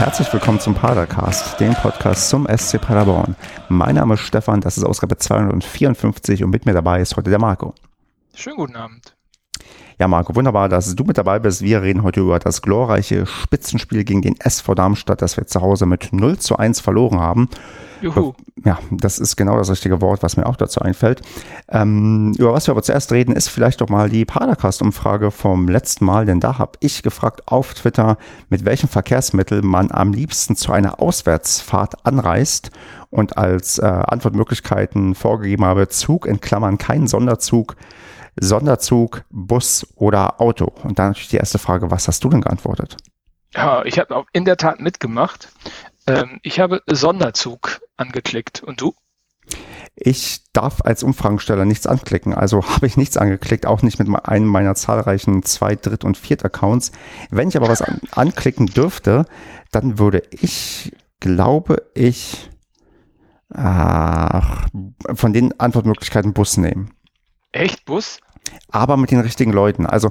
herzlich willkommen zum Padercast, dem Podcast zum SC Paderborn. Mein Name ist Stefan, das ist Ausgabe 254 und mit mir dabei ist heute der Marco. Schönen guten Abend. Ja, Marco, wunderbar, dass du mit dabei bist. Wir reden heute über das glorreiche Spitzenspiel gegen den SV Darmstadt, das wir zu Hause mit 0 zu 1 verloren haben. Juhu. Ja, das ist genau das richtige Wort, was mir auch dazu einfällt. Ähm, über was wir aber zuerst reden, ist vielleicht doch mal die Padercast-Umfrage vom letzten Mal, denn da habe ich gefragt auf Twitter, mit welchem Verkehrsmittel man am liebsten zu einer Auswärtsfahrt anreist und als äh, Antwortmöglichkeiten vorgegeben habe, Zug in Klammern kein Sonderzug, Sonderzug, Bus oder Auto. Und dann natürlich die erste Frage, was hast du denn geantwortet? Ja, ich habe in der Tat mitgemacht. Ähm, ich habe Sonderzug angeklickt. Und du? Ich darf als Umfragensteller nichts anklicken, also habe ich nichts angeklickt, auch nicht mit einem meiner zahlreichen Zweit-, Dritt- und Viert-Accounts. Wenn ich aber was an anklicken dürfte, dann würde ich, glaube ich, ach, von den Antwortmöglichkeiten Bus nehmen. Echt Bus? Aber mit den richtigen Leuten. Also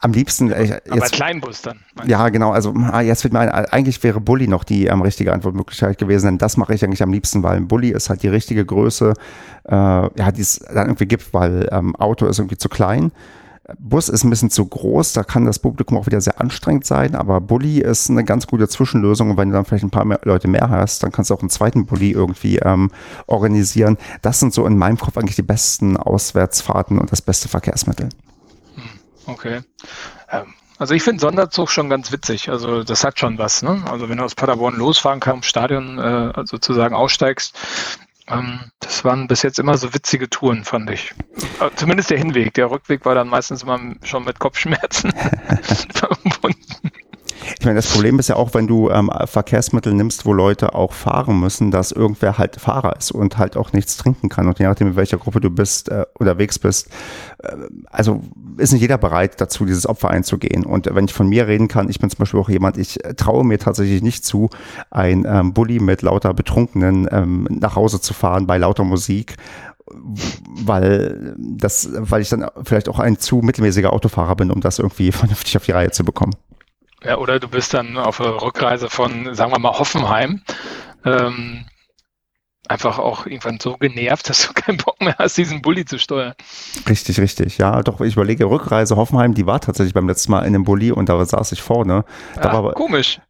am liebsten. Äh, jetzt, Aber Kleinbus dann. Ja, genau. Also ah, jetzt wird mir ein, eigentlich wäre Bulli noch die ähm, richtige Antwortmöglichkeit gewesen, denn das mache ich eigentlich am liebsten, weil ein Bulli ist halt die richtige Größe, äh, ja, die es dann irgendwie gibt, weil ähm, Auto ist irgendwie zu klein. Bus ist ein bisschen zu groß, da kann das Publikum auch wieder sehr anstrengend sein, aber Bulli ist eine ganz gute Zwischenlösung und wenn du dann vielleicht ein paar mehr Leute mehr hast, dann kannst du auch einen zweiten Bulli irgendwie ähm, organisieren. Das sind so in meinem Kopf eigentlich die besten Auswärtsfahrten und das beste Verkehrsmittel. Hm, okay. Ähm, also ich finde Sonderzug schon ganz witzig. Also das hat schon was. Ne? Also wenn du aus Paderborn losfahren kannst, im Stadion äh, sozusagen aussteigst, das waren bis jetzt immer so witzige Touren, fand ich. Zumindest der Hinweg. Der Rückweg war dann meistens immer schon mit Kopfschmerzen verbunden. Ich meine, das Problem ist ja auch, wenn du ähm, Verkehrsmittel nimmst, wo Leute auch fahren müssen, dass irgendwer halt Fahrer ist und halt auch nichts trinken kann. Und je nachdem, in welcher Gruppe du bist, äh, unterwegs bist, äh, also ist nicht jeder bereit dazu, dieses Opfer einzugehen. Und wenn ich von mir reden kann, ich bin zum Beispiel auch jemand, ich traue mir tatsächlich nicht zu, ein ähm, Bulli mit lauter Betrunkenen ähm, nach Hause zu fahren bei lauter Musik weil das, weil ich dann vielleicht auch ein zu mittelmäßiger Autofahrer bin, um das irgendwie vernünftig auf die Reihe zu bekommen. Ja, oder du bist dann auf der Rückreise von, sagen wir mal, Hoffenheim. Ähm, einfach auch irgendwann so genervt, dass du keinen Bock mehr hast, diesen Bulli zu steuern. Richtig, richtig. Ja, doch, ich überlege, Rückreise Hoffenheim, die war tatsächlich beim letzten Mal in dem Bulli und da saß ich vorne. Da ja, war, komisch.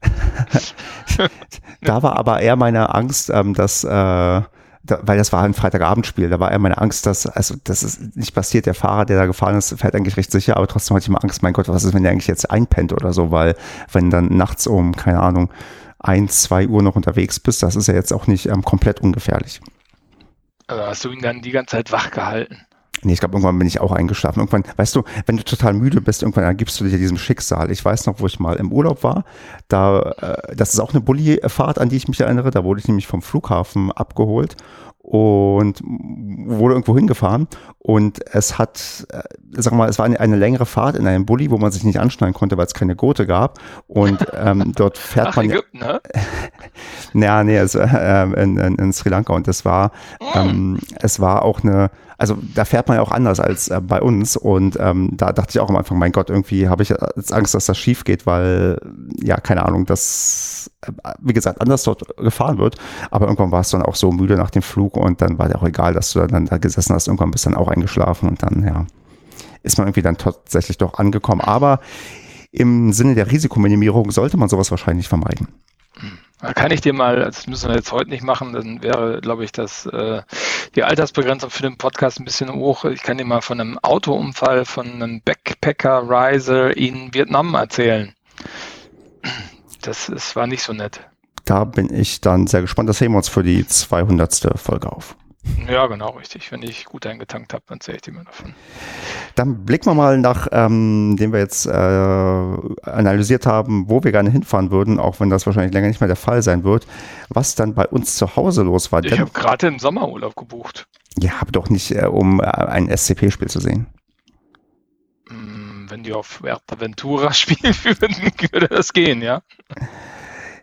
da war aber eher meine Angst, ähm, dass äh, da, weil das war ein Freitagabendspiel, da war eher meine Angst, dass, also das ist nicht passiert, der Fahrer, der da gefahren ist, fährt eigentlich recht sicher, aber trotzdem hatte ich immer Angst, mein Gott, was ist, wenn der eigentlich jetzt einpennt oder so, weil wenn dann nachts um, keine Ahnung, eins, zwei Uhr noch unterwegs bist, das ist ja jetzt auch nicht ähm, komplett ungefährlich. Also hast du ihn dann die ganze Zeit wach gehalten? Nee, ich glaube, irgendwann bin ich auch eingeschlafen. Irgendwann, weißt du, wenn du total müde bist, irgendwann ergibst du dir diesem Schicksal. Ich weiß noch, wo ich mal im Urlaub war. Da, äh, das ist auch eine Bulli-Fahrt, an die ich mich erinnere. Da wurde ich nämlich vom Flughafen abgeholt und wurde irgendwo hingefahren und es hat, äh, sag mal, es war eine, eine, längere Fahrt in einem Bulli, wo man sich nicht anschneiden konnte, weil es keine Gurte gab und ähm, dort fährt Ach, man Ägypten, ne? ja, nee, also, äh, in, in, in, Sri Lanka und das war, mm. ähm, es war auch eine, also da fährt man ja auch anders als äh, bei uns. Und ähm, da dachte ich auch am Anfang, mein Gott, irgendwie habe ich jetzt Angst, dass das schief geht, weil, ja, keine Ahnung, das, äh, wie gesagt, anders dort gefahren wird, aber irgendwann warst du dann auch so müde nach dem Flug und dann war dir auch egal, dass du dann da gesessen hast, irgendwann bist du dann auch eingeschlafen und dann, ja, ist man irgendwie dann tatsächlich doch angekommen, aber im Sinne der Risikominimierung sollte man sowas wahrscheinlich vermeiden. Da kann ich dir mal, das müssen wir jetzt heute nicht machen, dann wäre, glaube ich, das, äh, die Altersbegrenzung für den Podcast ein bisschen hoch. Ich kann dir mal von einem Autounfall von einem Backpacker-Riser in Vietnam erzählen. Das ist, war nicht so nett. Da bin ich dann sehr gespannt. Das heben wir uns für die 200. Folge auf. Ja, genau, richtig. Wenn ich gut eingetankt habe, dann erzähle ich dir mal davon. Dann blicken wir mal nach, ähm, dem wir jetzt äh, analysiert haben, wo wir gerne hinfahren würden, auch wenn das wahrscheinlich länger nicht mehr der Fall sein wird, was dann bei uns zu Hause los war. Ich habe gerade einen Sommerurlaub gebucht. Ja, aber doch nicht, äh, um äh, ein SCP-Spiel zu sehen. Hm, wenn die auf Ventura spielen würden, würde das gehen, ja.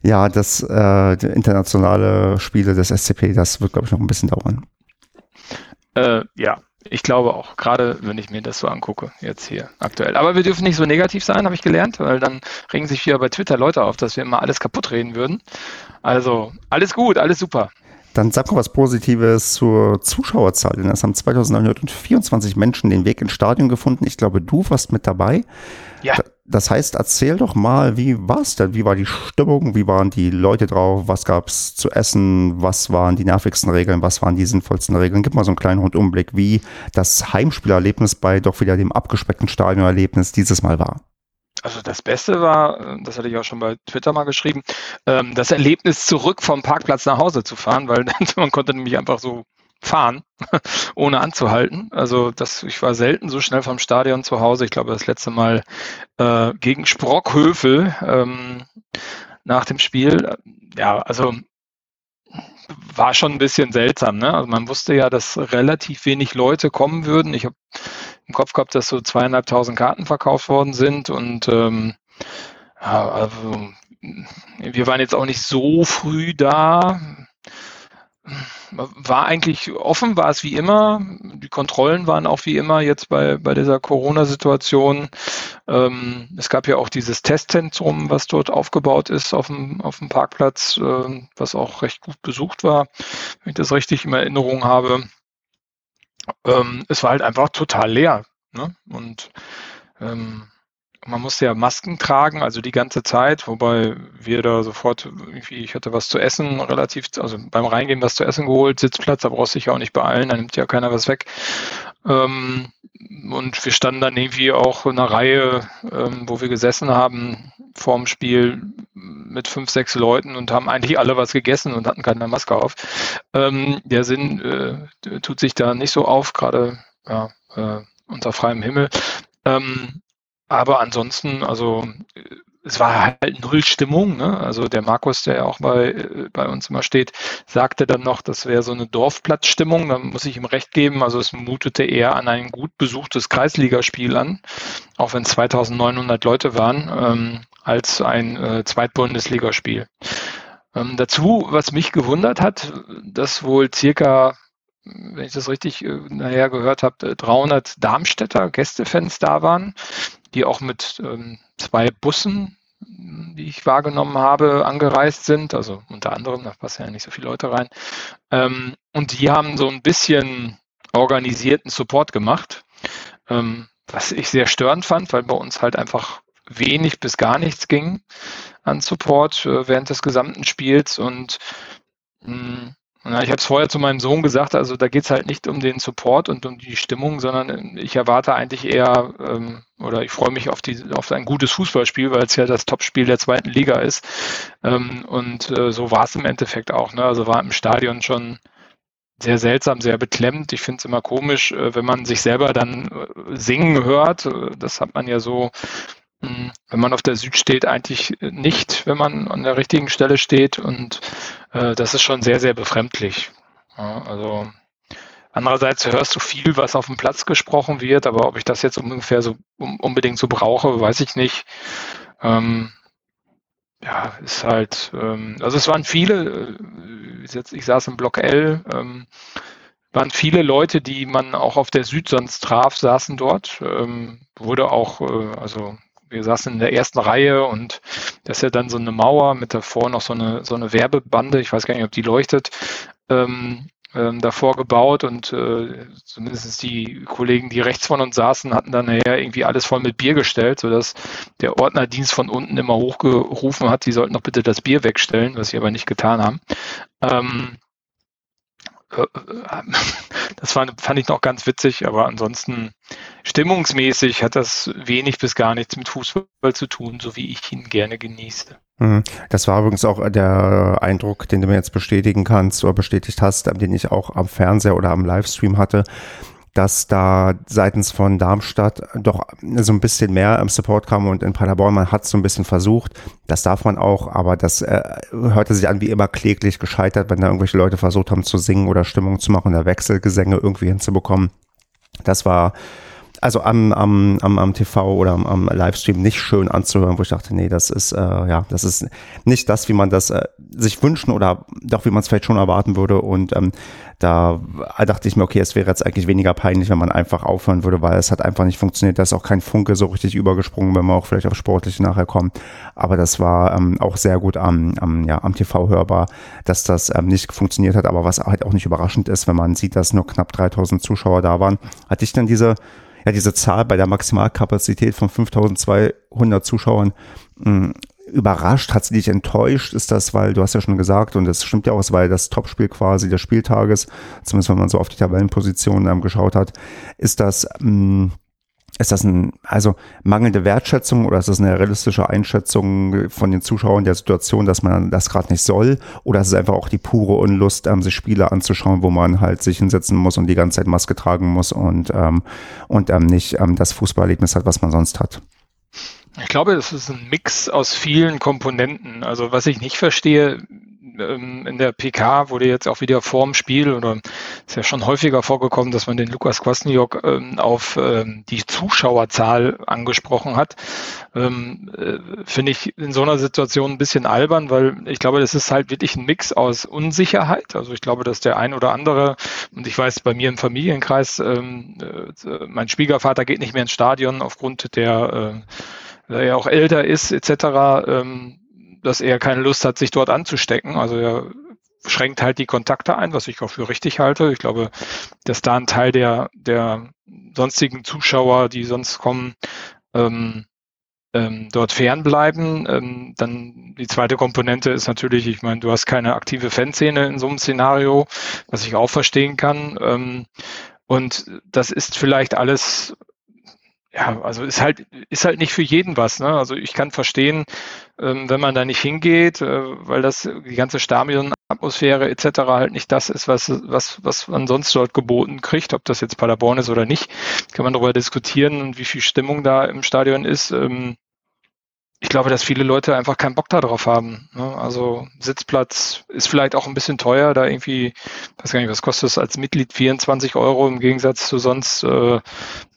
Ja, das äh, internationale Spiele des SCP, das wird, glaube ich, noch ein bisschen dauern. Äh, ja, ich glaube auch, gerade wenn ich mir das so angucke, jetzt hier aktuell. Aber wir dürfen nicht so negativ sein, habe ich gelernt, weil dann regen sich wieder bei Twitter Leute auf, dass wir immer alles kaputt reden würden. Also alles gut, alles super. Dann sag mal was Positives zur Zuschauerzahl, denn es haben 2924 Menschen den Weg ins Stadion gefunden. Ich glaube, du warst mit dabei. Ja. Das heißt, erzähl doch mal, wie war es denn? Wie war die Stimmung? Wie waren die Leute drauf? Was gab es zu essen? Was waren die nervigsten Regeln? Was waren die sinnvollsten Regeln? Gib mal so einen kleinen Rundumblick, wie das Heimspielerlebnis bei doch wieder dem abgespeckten Stadionerlebnis dieses Mal war. Also das Beste war, das hatte ich auch schon bei Twitter mal geschrieben, ähm, das Erlebnis zurück vom Parkplatz nach Hause zu fahren, weil man konnte nämlich einfach so fahren, ohne anzuhalten. Also das, ich war selten so schnell vom Stadion zu Hause. Ich glaube, das letzte Mal äh, gegen Sprockhövel ähm, nach dem Spiel. Ja, also war schon ein bisschen seltsam. Ne? Also man wusste ja, dass relativ wenig Leute kommen würden. Ich habe im Kopf gehabt, dass so zweieinhalbtausend Karten verkauft worden sind und ähm, also, wir waren jetzt auch nicht so früh da war eigentlich offen, war es wie immer. Die Kontrollen waren auch wie immer jetzt bei, bei dieser Corona-Situation. Ähm, es gab ja auch dieses Testzentrum, was dort aufgebaut ist auf dem, auf dem Parkplatz, äh, was auch recht gut besucht war, wenn ich das richtig in Erinnerung habe. Ähm, es war halt einfach total leer. Ne? Und ähm, man musste ja Masken tragen, also die ganze Zeit, wobei wir da sofort irgendwie, ich hatte was zu essen, relativ, also beim Reingehen was zu essen geholt, Sitzplatz, da brauchst du dich ja auch nicht beeilen, da nimmt ja keiner was weg. Ähm, und wir standen dann irgendwie auch in einer Reihe, ähm, wo wir gesessen haben, vorm Spiel mit fünf, sechs Leuten und haben eigentlich alle was gegessen und hatten keine Maske auf. Ähm, der Sinn äh, tut sich da nicht so auf, gerade ja, äh, unter freiem Himmel. Ähm, aber ansonsten, also es war halt null Stimmung. Ne? Also der Markus, der ja auch bei, äh, bei uns immer steht, sagte dann noch, das wäre so eine Dorfplatzstimmung. Da muss ich ihm recht geben. Also es mutete eher an ein gut besuchtes Kreisligaspiel an, auch wenn 2900 Leute waren, ähm, als ein äh, Zweitbundesligaspiel. Ähm, dazu, was mich gewundert hat, dass wohl circa wenn ich das richtig äh, nachher gehört habe, 300 Darmstädter Gästefans da waren die auch mit ähm, zwei Bussen, die ich wahrgenommen habe, angereist sind. Also unter anderem, da passen ja nicht so viele Leute rein. Ähm, und die haben so ein bisschen organisierten Support gemacht, ähm, was ich sehr störend fand, weil bei uns halt einfach wenig bis gar nichts ging an Support äh, während des gesamten Spiels und mh, hm, na, ich habe es vorher zu meinem Sohn gesagt, also da geht es halt nicht um den Support und um die Stimmung, sondern ich erwarte eigentlich eher ähm, oder ich freue mich auf, die, auf ein gutes Fußballspiel, weil es ja das Topspiel der zweiten Liga ist. Ähm, und äh, so war es im Endeffekt auch. Ne? Also war im Stadion schon sehr seltsam, sehr beklemmt. Ich finde es immer komisch, äh, wenn man sich selber dann äh, singen hört. Äh, das hat man ja so wenn man auf der Süd steht, eigentlich nicht, wenn man an der richtigen Stelle steht. Und äh, das ist schon sehr, sehr befremdlich. Ja, also andererseits hörst du viel, was auf dem Platz gesprochen wird, aber ob ich das jetzt ungefähr so um, unbedingt so brauche, weiß ich nicht. Ähm, ja, ist halt, ähm, also es waren viele, äh, ich saß im Block L, ähm, waren viele Leute, die man auch auf der Süd sonst traf, saßen dort. Ähm, wurde auch, äh, also wir saßen in der ersten Reihe und das ist ja dann so eine Mauer mit davor noch so eine, so eine Werbebande, ich weiß gar nicht, ob die leuchtet, ähm, ähm, davor gebaut und äh, zumindest die Kollegen, die rechts von uns saßen, hatten dann nachher irgendwie alles voll mit Bier gestellt, sodass der Ordnerdienst von unten immer hochgerufen hat, sie sollten doch bitte das Bier wegstellen, was sie aber nicht getan haben. Ähm, äh, äh, das fand, ich noch ganz witzig, aber ansonsten stimmungsmäßig hat das wenig bis gar nichts mit Fußball zu tun, so wie ich ihn gerne genieße. Mhm. Das war übrigens auch der Eindruck, den du mir jetzt bestätigen kannst oder bestätigt hast, den ich auch am Fernseher oder am Livestream hatte dass da seitens von Darmstadt doch so ein bisschen mehr im Support kam und in Paderborn, man hat so ein bisschen versucht, das darf man auch, aber das äh, hörte sich an wie immer kläglich gescheitert, wenn da irgendwelche Leute versucht haben zu singen oder Stimmung zu machen oder Wechselgesänge irgendwie hinzubekommen. Das war also am, am, am, am TV oder am, am Livestream nicht schön anzuhören, wo ich dachte, nee, das ist, äh, ja, das ist nicht das, wie man das äh, sich wünschen oder doch, wie man es vielleicht schon erwarten würde. Und ähm, da dachte ich mir, okay, es wäre jetzt eigentlich weniger peinlich, wenn man einfach aufhören würde, weil es hat einfach nicht funktioniert. Da ist auch kein Funke so richtig übergesprungen, wenn man auch vielleicht auf Sportliche nachher kommt. Aber das war ähm, auch sehr gut am, am, ja, am TV hörbar, dass das ähm, nicht funktioniert hat. Aber was halt auch nicht überraschend ist, wenn man sieht, dass nur knapp 3000 Zuschauer da waren, hatte ich dann diese ja, diese Zahl bei der Maximalkapazität von 5200 Zuschauern mh, hm, überrascht? Hat sie dich enttäuscht? Ist das, weil du hast ja schon gesagt, und das stimmt ja auch, weil das Topspiel quasi des Spieltages, zumindest wenn man so auf die Tabellenpositionen ähm, geschaut hat, ist das, mh, hm, ist das ein, also mangelnde Wertschätzung oder ist das eine realistische Einschätzung von den Zuschauern der Situation, dass man das gerade nicht soll? Oder ist es einfach auch die pure Unlust, ähm, sich Spiele anzuschauen, wo man halt sich hinsetzen muss und die ganze Zeit Maske tragen muss und, ähm, und ähm, nicht ähm, das Fußballerlebnis hat, was man sonst hat? Ich glaube, es ist ein Mix aus vielen Komponenten. Also was ich nicht verstehe, in der PK wurde jetzt auch wieder vorm Spiel oder ist ja schon häufiger vorgekommen, dass man den Lukas Kwasniok ähm, auf ähm, die Zuschauerzahl angesprochen hat. Ähm, äh, Finde ich in so einer Situation ein bisschen albern, weil ich glaube, das ist halt wirklich ein Mix aus Unsicherheit. Also ich glaube, dass der ein oder andere, und ich weiß bei mir im Familienkreis, ähm, äh, mein Schwiegervater geht nicht mehr ins Stadion aufgrund der äh, er auch älter ist etc., ähm, dass er keine Lust hat, sich dort anzustecken. Also er schränkt halt die Kontakte ein, was ich auch für richtig halte. Ich glaube, dass da ein Teil der, der sonstigen Zuschauer, die sonst kommen, ähm, ähm, dort fernbleiben. Ähm, dann die zweite Komponente ist natürlich, ich meine, du hast keine aktive Fanszene in so einem Szenario, was ich auch verstehen kann. Ähm, und das ist vielleicht alles ja, also ist halt, ist halt nicht für jeden was. Ne? Also ich kann verstehen, ähm, wenn man da nicht hingeht, äh, weil das die ganze Stadionatmosphäre etc. halt nicht das ist, was, was, was man sonst dort geboten kriegt, ob das jetzt Paderborn ist oder nicht, kann man darüber diskutieren, wie viel Stimmung da im Stadion ist. Ähm, ich glaube, dass viele Leute einfach keinen Bock darauf haben. Ne? Also Sitzplatz ist vielleicht auch ein bisschen teuer, da irgendwie, weiß gar nicht, was kostet es als Mitglied 24 Euro im Gegensatz zu sonst, äh,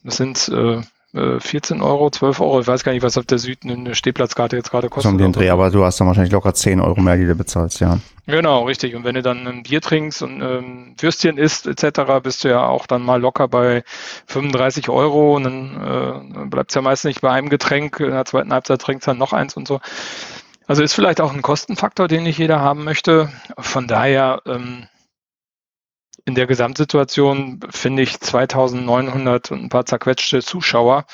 das sind äh, 14 äh, Euro, 12 Euro. Ich weiß gar nicht, was auf der Süd eine Stehplatzkarte jetzt gerade kostet. Um den Dreh, aber du hast dann wahrscheinlich locker 10 Euro mehr, die du bezahlst, ja. Genau, richtig. Und wenn du dann ein Bier trinkst und ähm, Würstchen isst etc., bist du ja auch dann mal locker bei 35 Euro und dann äh, bleibt es ja meist nicht bei einem Getränk. In der zweiten Halbzeit trinkst dann noch eins und so. Also ist vielleicht auch ein Kostenfaktor, den nicht jeder haben möchte. Von daher ähm, in der Gesamtsituation finde ich 2900 und ein paar zerquetschte Zuschauer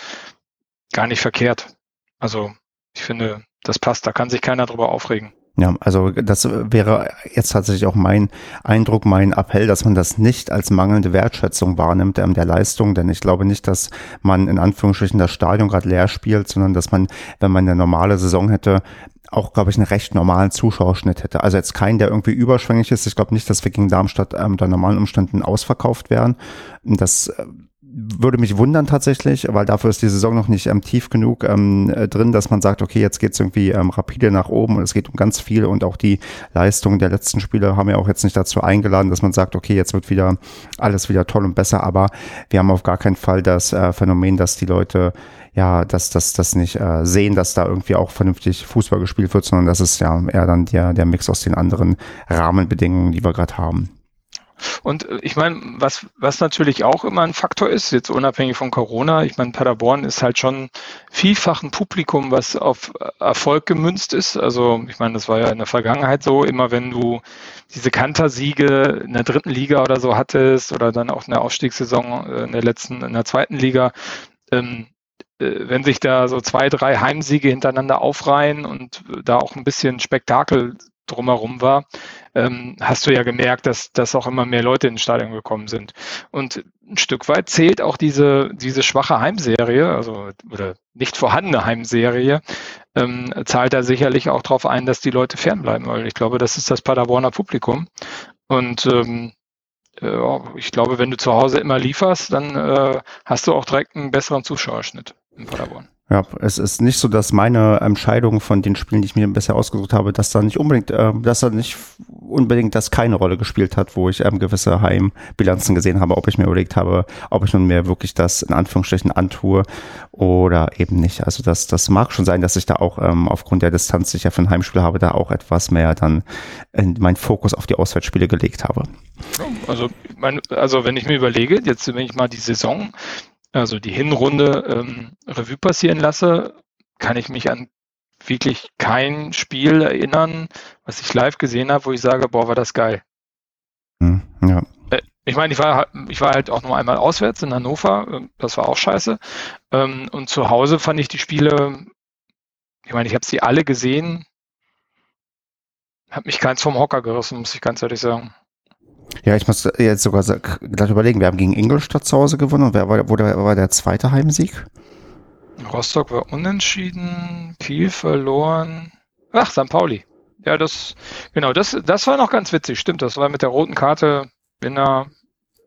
gar nicht verkehrt. Also ich finde, das passt, da kann sich keiner drüber aufregen. Ja, also das wäre jetzt tatsächlich auch mein Eindruck, mein Appell, dass man das nicht als mangelnde Wertschätzung wahrnimmt der Leistung, denn ich glaube nicht, dass man in Anführungsstrichen das Stadion gerade leer spielt, sondern dass man, wenn man eine normale Saison hätte, auch, glaube ich, einen recht normalen Zuschauerschnitt hätte. Also jetzt keinen, der irgendwie überschwänglich ist. Ich glaube nicht, dass wir gegen Darmstadt ähm, unter normalen Umständen ausverkauft wären. Das äh, würde mich wundern tatsächlich, weil dafür ist die Saison noch nicht ähm, tief genug ähm, äh, drin, dass man sagt, okay, jetzt geht's irgendwie ähm, rapide nach oben und es geht um ganz viel und auch die Leistungen der letzten Spiele haben ja auch jetzt nicht dazu eingeladen, dass man sagt, okay, jetzt wird wieder alles wieder toll und besser, aber wir haben auf gar keinen Fall das äh, Phänomen, dass die Leute ja, dass das das nicht äh, sehen, dass da irgendwie auch vernünftig Fußball gespielt wird, sondern das ist ja eher dann der, der Mix aus den anderen Rahmenbedingungen, die wir gerade haben. Und äh, ich meine, was, was natürlich auch immer ein Faktor ist, jetzt unabhängig von Corona, ich meine, Paderborn ist halt schon vielfach ein Publikum, was auf Erfolg gemünzt ist. Also ich meine, das war ja in der Vergangenheit so, immer wenn du diese Kantersiege in der dritten Liga oder so hattest oder dann auch in der Aufstiegssaison äh, in der letzten, in der zweiten Liga, ähm, äh, wenn sich da so zwei, drei Heimsiege hintereinander aufreihen und da auch ein bisschen Spektakel drumherum war, ähm, hast du ja gemerkt, dass, dass auch immer mehr Leute ins Stadion gekommen sind. Und ein Stück weit zählt auch diese, diese schwache Heimserie, also oder nicht vorhandene Heimserie, ähm, zahlt da sicherlich auch darauf ein, dass die Leute fernbleiben, weil ich glaube, das ist das Paderborner Publikum. Und ähm, äh, ich glaube, wenn du zu Hause immer lieferst, dann äh, hast du auch direkt einen besseren Zuschauerschnitt in Paderborn. Ja, es ist nicht so, dass meine Entscheidung von den Spielen, die ich mir bisher ausgesucht habe, dass da nicht unbedingt, äh, dass da nicht unbedingt das keine Rolle gespielt hat, wo ich ähm, gewisse Heimbilanzen gesehen habe, ob ich mir überlegt habe, ob ich nun mir wirklich das in Anführungsstrichen antue oder eben nicht. Also das, das mag schon sein, dass ich da auch ähm, aufgrund der Distanz, die ich ja für ein Heimspiel habe, da auch etwas mehr dann in meinen Fokus auf die Auswärtsspiele gelegt habe. Also, also wenn ich mir überlege, jetzt wenn ich mal die Saison also die Hinrunde ähm, Revue passieren lasse, kann ich mich an wirklich kein Spiel erinnern, was ich live gesehen habe, wo ich sage, boah, war das geil. Hm, ja. Äh, ich meine, ich war, ich war halt auch nur einmal auswärts in Hannover, äh, das war auch scheiße. Ähm, und zu Hause fand ich die Spiele, ich meine, ich habe sie alle gesehen, habe mich keins vom Hocker gerissen, muss ich ganz ehrlich sagen. Ja, ich muss jetzt sogar gleich überlegen, wir haben gegen Ingolstadt zu Hause gewonnen und wer war, wo der, war der zweite Heimsieg? Rostock war unentschieden, Kiel verloren. Ach, St. Pauli. Ja, das, genau, das, das war noch ganz witzig, stimmt. Das war mit der roten Karte in, der,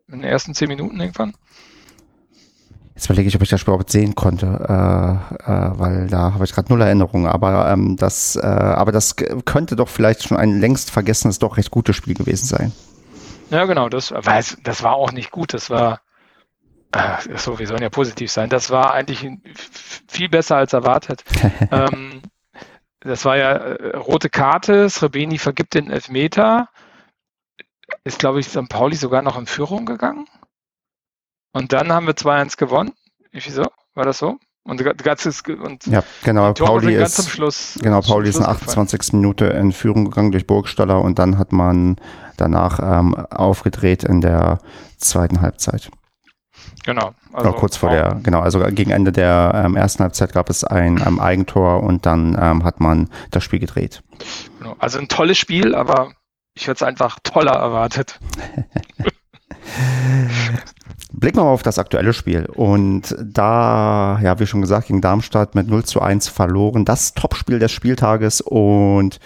in den ersten zehn Minuten irgendwann. Jetzt überlege ich, ob ich das Spiel überhaupt sehen konnte, äh, äh, weil da habe ich gerade null Erinnerungen. Aber ähm, das, äh, aber das könnte doch vielleicht schon ein längst vergessenes, doch recht gutes Spiel gewesen sein. Ja, genau, das war, das war auch nicht gut. Das war, äh, so, wir sollen ja positiv sein. Das war eigentlich viel besser als erwartet. ähm, das war ja äh, rote Karte, Srebeni vergibt den Elfmeter. Ist, glaube ich, St. Pauli sogar noch in Führung gegangen. Und dann haben wir 2-1 gewonnen. Wieso? War das so? Und, ganz und ja, genau. Pauli ist, Schluss, genau, Pauli ist in der 28. Gefallen. Minute in Führung gegangen durch Burgstaller und dann hat man danach ähm, aufgedreht in der zweiten Halbzeit. Genau. Also Oder kurz vor der, genau, also gegen Ende der ähm, ersten Halbzeit gab es ein ähm, Eigentor und dann ähm, hat man das Spiel gedreht. Genau. Also ein tolles Spiel, aber ich hätte es einfach toller erwartet. Blicken wir mal auf das aktuelle Spiel. Und da, ja, wie schon gesagt, gegen Darmstadt mit 0 zu 1 verloren. Das Topspiel des Spieltages und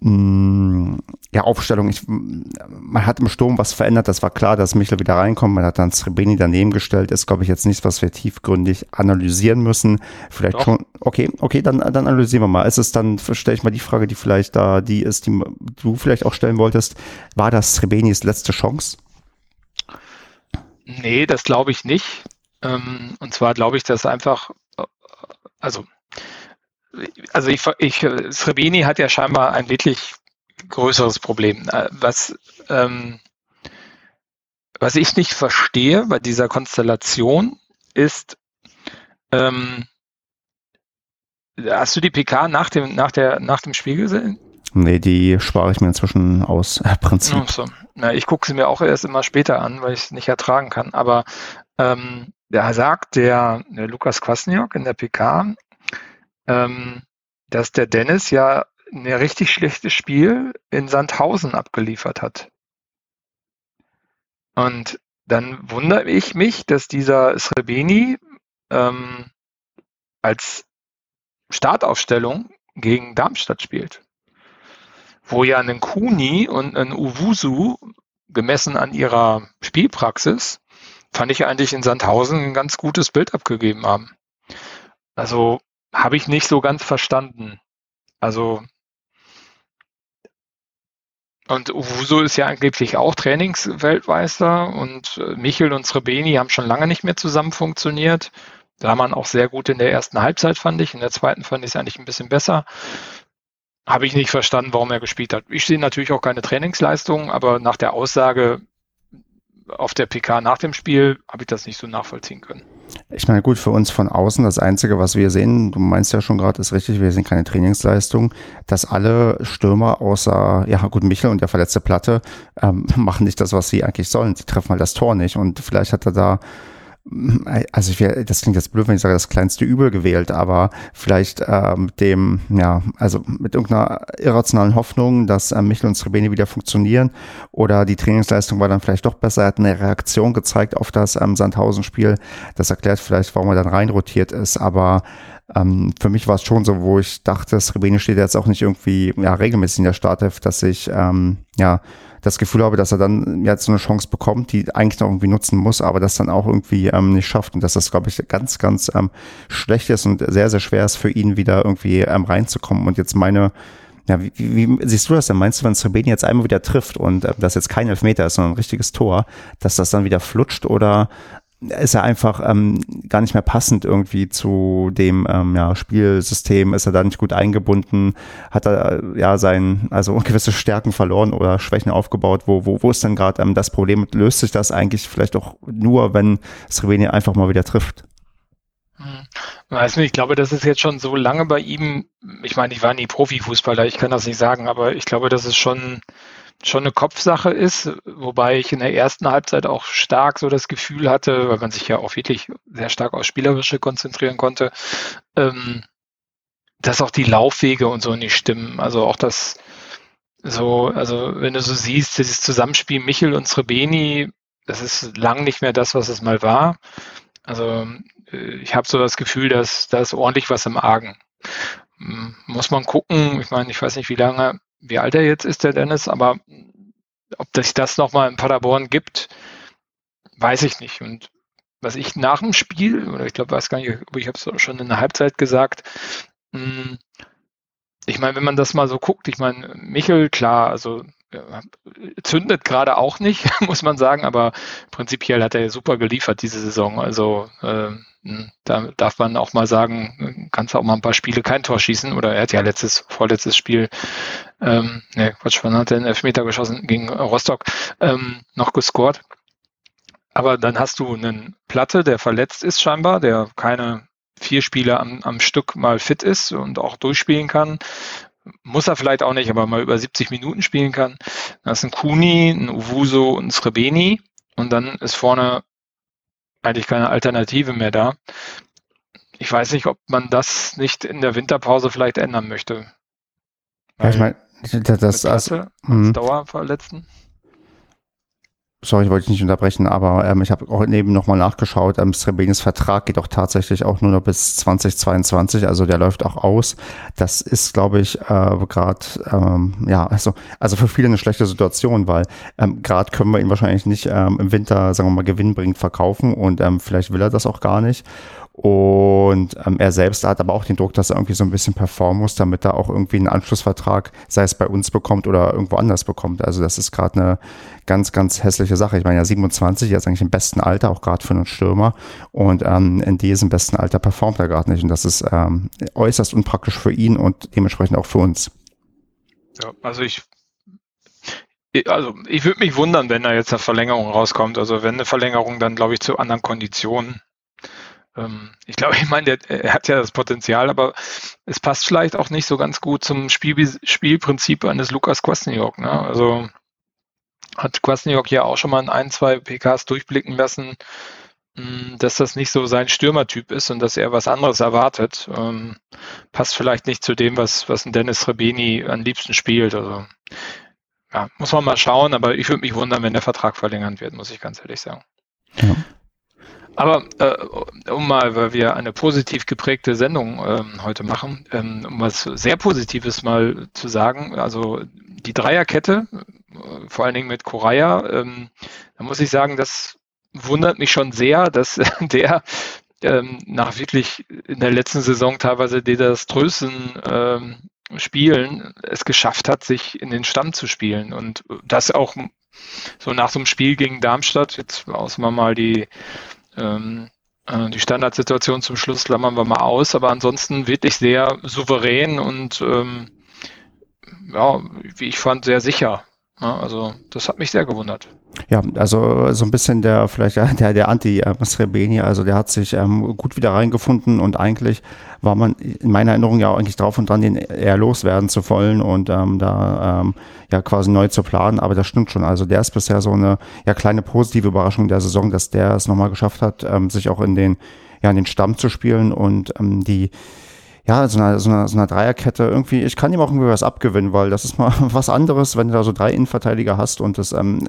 mh, mm, ja, Aufstellung. Ich, man hat im Sturm was verändert. Das war klar, dass Michel wieder reinkommt. Man hat dann Srebeni daneben gestellt. Ist, glaube ich, jetzt nichts, was wir tiefgründig analysieren müssen. Vielleicht Doch. schon. Okay, okay, dann, dann analysieren wir mal. Ist es dann, stelle ich mal die Frage, die vielleicht da, die ist, die du vielleicht auch stellen wolltest. War das Srebenis letzte Chance? Nee, das glaube ich nicht. Ähm, und zwar glaube ich, dass einfach, äh, also, also ich, ich, Srebeni hat ja scheinbar ein wirklich größeres Problem. Äh, was, ähm, was ich nicht verstehe bei dieser Konstellation ist, ähm, hast du die PK nach dem, nach der, nach dem Spiel gesehen? Nee, die spare ich mir inzwischen aus äh, Prinzip. Ach so. Na, ich gucke sie mir auch erst immer später an, weil ich es nicht ertragen kann. Aber ähm, da sagt der, der Lukas Kwasniok in der PK, ähm, dass der Dennis ja ein richtig schlechtes Spiel in Sandhausen abgeliefert hat. Und dann wundere ich mich, dass dieser Srebeni ähm, als Startaufstellung gegen Darmstadt spielt wo ja ein Kuni und ein Uwusu gemessen an ihrer Spielpraxis fand ich eigentlich in Sandhausen ein ganz gutes Bild abgegeben haben. Also habe ich nicht so ganz verstanden. Also und Uwuso ist ja angeblich auch Trainingsweltmeister und äh, Michel und Srebeni haben schon lange nicht mehr zusammen funktioniert. Da man auch sehr gut in der ersten Halbzeit, fand ich. In der zweiten fand ich es eigentlich ein bisschen besser habe ich nicht verstanden, warum er gespielt hat. Ich sehe natürlich auch keine Trainingsleistung, aber nach der Aussage auf der PK nach dem Spiel habe ich das nicht so nachvollziehen können. Ich meine, gut, für uns von außen, das Einzige, was wir sehen, du meinst ja schon gerade, ist richtig, wir sehen keine Trainingsleistung, dass alle Stürmer außer, ja gut, Michel und der verletzte Platte ähm, machen nicht das, was sie eigentlich sollen. Sie treffen halt das Tor nicht und vielleicht hat er da also ich wäre, das klingt jetzt blöd, wenn ich sage, das kleinste Übel gewählt, aber vielleicht äh, mit dem, ja, also mit irgendeiner irrationalen Hoffnung, dass äh, Michel und Srebeni wieder funktionieren oder die Trainingsleistung war dann vielleicht doch besser, er hat eine Reaktion gezeigt auf das ähm, Sandhausen-Spiel. Das erklärt vielleicht, warum er dann reinrotiert ist, aber ähm, für mich war es schon so, wo ich dachte, Srebeni steht jetzt auch nicht irgendwie ja, regelmäßig in der Startelf, dass ich ähm, ja das Gefühl habe, dass er dann jetzt so eine Chance bekommt, die eigentlich noch irgendwie nutzen muss, aber das dann auch irgendwie ähm, nicht schafft und dass das, glaube ich, ganz, ganz ähm, schlecht ist und sehr, sehr schwer ist für ihn wieder irgendwie ähm, reinzukommen. Und jetzt meine ja, wie, wie siehst du das denn? Meinst du, wenn Srebeni jetzt einmal wieder trifft und äh, das jetzt kein Elfmeter ist, sondern ein richtiges Tor, dass das dann wieder flutscht oder ist er einfach ähm, gar nicht mehr passend irgendwie zu dem ähm, ja, Spielsystem, ist er da nicht gut eingebunden, hat er äh, ja sein, also gewisse Stärken verloren oder Schwächen aufgebaut, wo, wo, wo ist denn gerade ähm, das Problem? Löst sich das eigentlich vielleicht auch nur, wenn Srebeni einfach mal wieder trifft? Hm. Weiß nicht, ich glaube, das ist jetzt schon so lange bei ihm. Ich meine, ich war nie Profifußballer, ich kann das nicht sagen, aber ich glaube, dass es schon schon eine Kopfsache ist, wobei ich in der ersten Halbzeit auch stark so das Gefühl hatte, weil man sich ja auch wirklich sehr stark aufs Spielerische konzentrieren konnte, ähm, dass auch die Laufwege und so nicht stimmen. Also auch das so, also wenn du so siehst, dieses Zusammenspiel Michel und Srebeni, das ist lang nicht mehr das, was es mal war. Also äh, ich habe so das Gefühl, dass da ist ordentlich was im Argen. Hm, muss man gucken. Ich meine, ich weiß nicht, wie lange wie alt er jetzt ist, der Dennis, aber ob sich das nochmal in Paderborn gibt, weiß ich nicht. Und was ich nach dem Spiel, oder ich glaube, weiß gar nicht, ich habe es schon in der Halbzeit gesagt, hm, ich meine, wenn man das mal so guckt, ich meine, Michel, klar, also zündet gerade auch nicht, muss man sagen, aber prinzipiell hat er super geliefert diese Saison. Also äh, da darf man auch mal sagen, kannst auch mal ein paar Spiele kein Tor schießen. Oder er hat ja letztes, vorletztes Spiel, ähm, ne, Quatsch, wann hat er einen Elfmeter geschossen gegen Rostock, ähm, noch gescored. Aber dann hast du einen Platte, der verletzt ist scheinbar, der keine vier Spiele am, am Stück mal fit ist und auch durchspielen kann. Muss er vielleicht auch nicht, aber mal über 70 Minuten spielen kann. Hast du einen Kuni, einen Uvuso und einen Srebeni. Und dann ist vorne eigentlich keine Alternative mehr da. Ich weiß nicht, ob man das nicht in der Winterpause vielleicht ändern möchte. Ja, ich meine, das, das als, als Dauerverletzten. Sorry, ich wollte dich nicht unterbrechen, aber ähm, ich habe auch neben nochmal nachgeschaut. Ähm, Srebenis Vertrag geht auch tatsächlich auch nur noch bis 2022, also der läuft auch aus. Das ist, glaube ich, äh, gerade ähm, ja, also also für viele eine schlechte Situation, weil ähm, gerade können wir ihn wahrscheinlich nicht ähm, im Winter, sagen wir mal, gewinnbringend verkaufen und ähm, vielleicht will er das auch gar nicht. Und ähm, er selbst hat aber auch den Druck, dass er irgendwie so ein bisschen performen muss, damit er auch irgendwie einen Anschlussvertrag, sei es bei uns bekommt oder irgendwo anders bekommt. Also das ist gerade eine ganz, ganz hässliche Sache. Ich meine, ja, 27, er ist eigentlich im besten Alter, auch gerade für einen Stürmer. Und ähm, in diesem besten Alter performt er gerade nicht. Und das ist ähm, äußerst unpraktisch für ihn und dementsprechend auch für uns. Ja, also ich also ich würde mich wundern, wenn da jetzt eine Verlängerung rauskommt. Also wenn eine Verlängerung, dann glaube ich zu anderen Konditionen. Ähm, ich glaube, ich meine, er hat ja das Potenzial, aber es passt vielleicht auch nicht so ganz gut zum Spiel, Spielprinzip eines Lukas Kwasniok. Ne? Also hat Kwasniok ja auch schon mal in ein, zwei PKs durchblicken lassen, hm, dass das nicht so sein Stürmertyp ist und dass er was anderes erwartet. Ähm, passt vielleicht nicht zu dem, was, was ein Dennis Rebeni am liebsten spielt. Also ja, muss man mal schauen, aber ich würde mich wundern, wenn der Vertrag verlängert wird, muss ich ganz ehrlich sagen. Ja. Aber äh, um mal, weil wir eine positiv geprägte Sendung ähm, heute machen, ähm, um was sehr Positives mal zu sagen, also die Dreierkette, äh, vor allen Dingen mit Koraya, ähm, da muss ich sagen, das wundert mich schon sehr, dass der ähm, nach wirklich in der letzten Saison teilweise desaströsen ähm, Spielen es geschafft hat, sich in den Stamm zu spielen. Und das auch so nach so einem Spiel gegen Darmstadt, jetzt außen wir mal die ähm, äh, die Standardsituation zum Schluss klammern wir mal aus, aber ansonsten wirklich sehr souverän und ähm, ja, wie ich fand, sehr sicher. Also das hat mich sehr gewundert. Ja, also so ein bisschen der vielleicht der der Anti äh, also der hat sich ähm, gut wieder reingefunden und eigentlich war man in meiner Erinnerung ja auch eigentlich drauf und dran, den eher loswerden zu wollen und ähm, da ähm, ja quasi neu zu planen. Aber das stimmt schon. Also der ist bisher so eine ja kleine positive Überraschung der Saison, dass der es nochmal geschafft hat, ähm, sich auch in den ja in den Stamm zu spielen und ähm, die ja, so einer, so, einer, so einer Dreierkette irgendwie, ich kann ihm auch irgendwie was abgewinnen, weil das ist mal was anderes, wenn du da so drei Innenverteidiger hast und das ähm,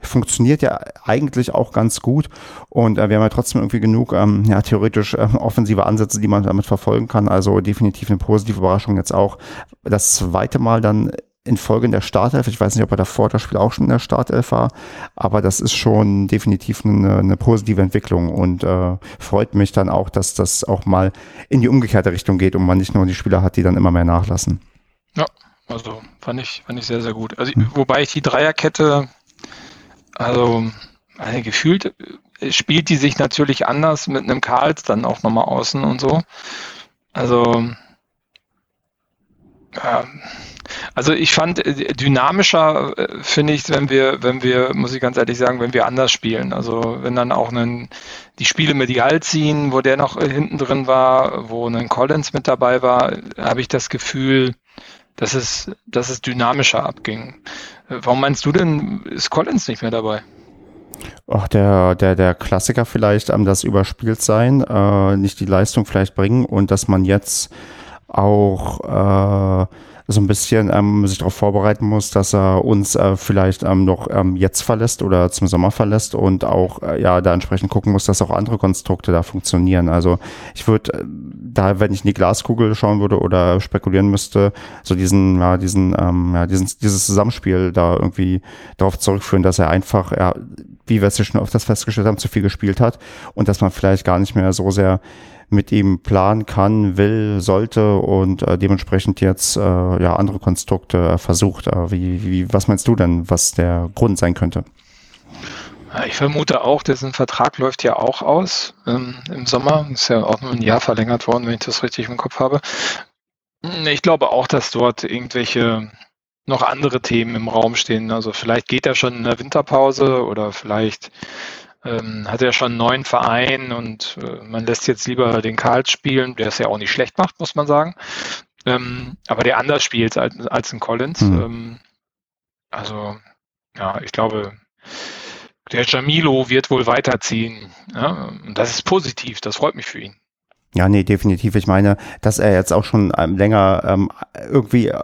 funktioniert ja eigentlich auch ganz gut. Und äh, wir haben ja trotzdem irgendwie genug, ähm, ja, theoretisch äh, offensive Ansätze, die man damit verfolgen kann, also definitiv eine positive Überraschung jetzt auch. Das zweite Mal dann in Folge in der Startelf. Ich weiß nicht, ob er davor das Spiel auch schon in der Startelf war, aber das ist schon definitiv eine, eine positive Entwicklung und äh, freut mich dann auch, dass das auch mal in die umgekehrte Richtung geht und man nicht nur die Spieler hat, die dann immer mehr nachlassen. Ja, also fand ich, fand ich sehr, sehr gut. Also, hm. wobei ich die Dreierkette, also, also gefühlt äh, spielt die sich natürlich anders mit einem Karls dann auch nochmal außen und so. Also, ähm, also ich fand äh, dynamischer äh, finde ich, wenn wir, wenn wir, muss ich ganz ehrlich sagen, wenn wir anders spielen. Also wenn dann auch einen, die Spiele mit Medial ziehen, wo der noch hinten drin war, wo ein Collins mit dabei war, habe ich das Gefühl, dass es, dass es dynamischer abging. Warum meinst du denn, ist Collins nicht mehr dabei? Ach, der, der, der Klassiker vielleicht, ähm, das überspielt sein, äh, nicht die Leistung vielleicht bringen und dass man jetzt auch äh, so ein bisschen ähm, sich darauf vorbereiten muss, dass er uns äh, vielleicht ähm, noch ähm, jetzt verlässt oder zum Sommer verlässt und auch äh, ja da entsprechend gucken muss, dass auch andere Konstrukte da funktionieren. Also ich würde äh, da, wenn ich in die Glaskugel schauen würde oder spekulieren müsste, so diesen, ja, diesen, ähm, ja, diesen, dieses Zusammenspiel da irgendwie darauf zurückführen, dass er einfach, ja, wie wir es ja schon öfters festgestellt haben, zu viel gespielt hat und dass man vielleicht gar nicht mehr so sehr mit ihm planen kann, will, sollte und äh, dementsprechend jetzt äh, ja andere Konstrukte äh, versucht. Äh, wie, wie, was meinst du denn, was der Grund sein könnte? Ich vermute auch, dessen Vertrag läuft ja auch aus ähm, im Sommer. Ist ja auch nur ein Jahr verlängert worden, wenn ich das richtig im Kopf habe. Ich glaube auch, dass dort irgendwelche noch andere Themen im Raum stehen. Also vielleicht geht er schon in der Winterpause oder vielleicht ähm, hat er schon einen neuen Verein und äh, man lässt jetzt lieber den Karls spielen, der es ja auch nicht schlecht macht, muss man sagen. Ähm, aber der anders spielt als, als ein Collins. Mhm. Ähm, also, ja, ich glaube, der Jamilo wird wohl weiterziehen. Ja? Und das ist positiv, das freut mich für ihn. Ja, nee, definitiv. Ich meine, dass er jetzt auch schon ähm, länger ähm, irgendwie äh,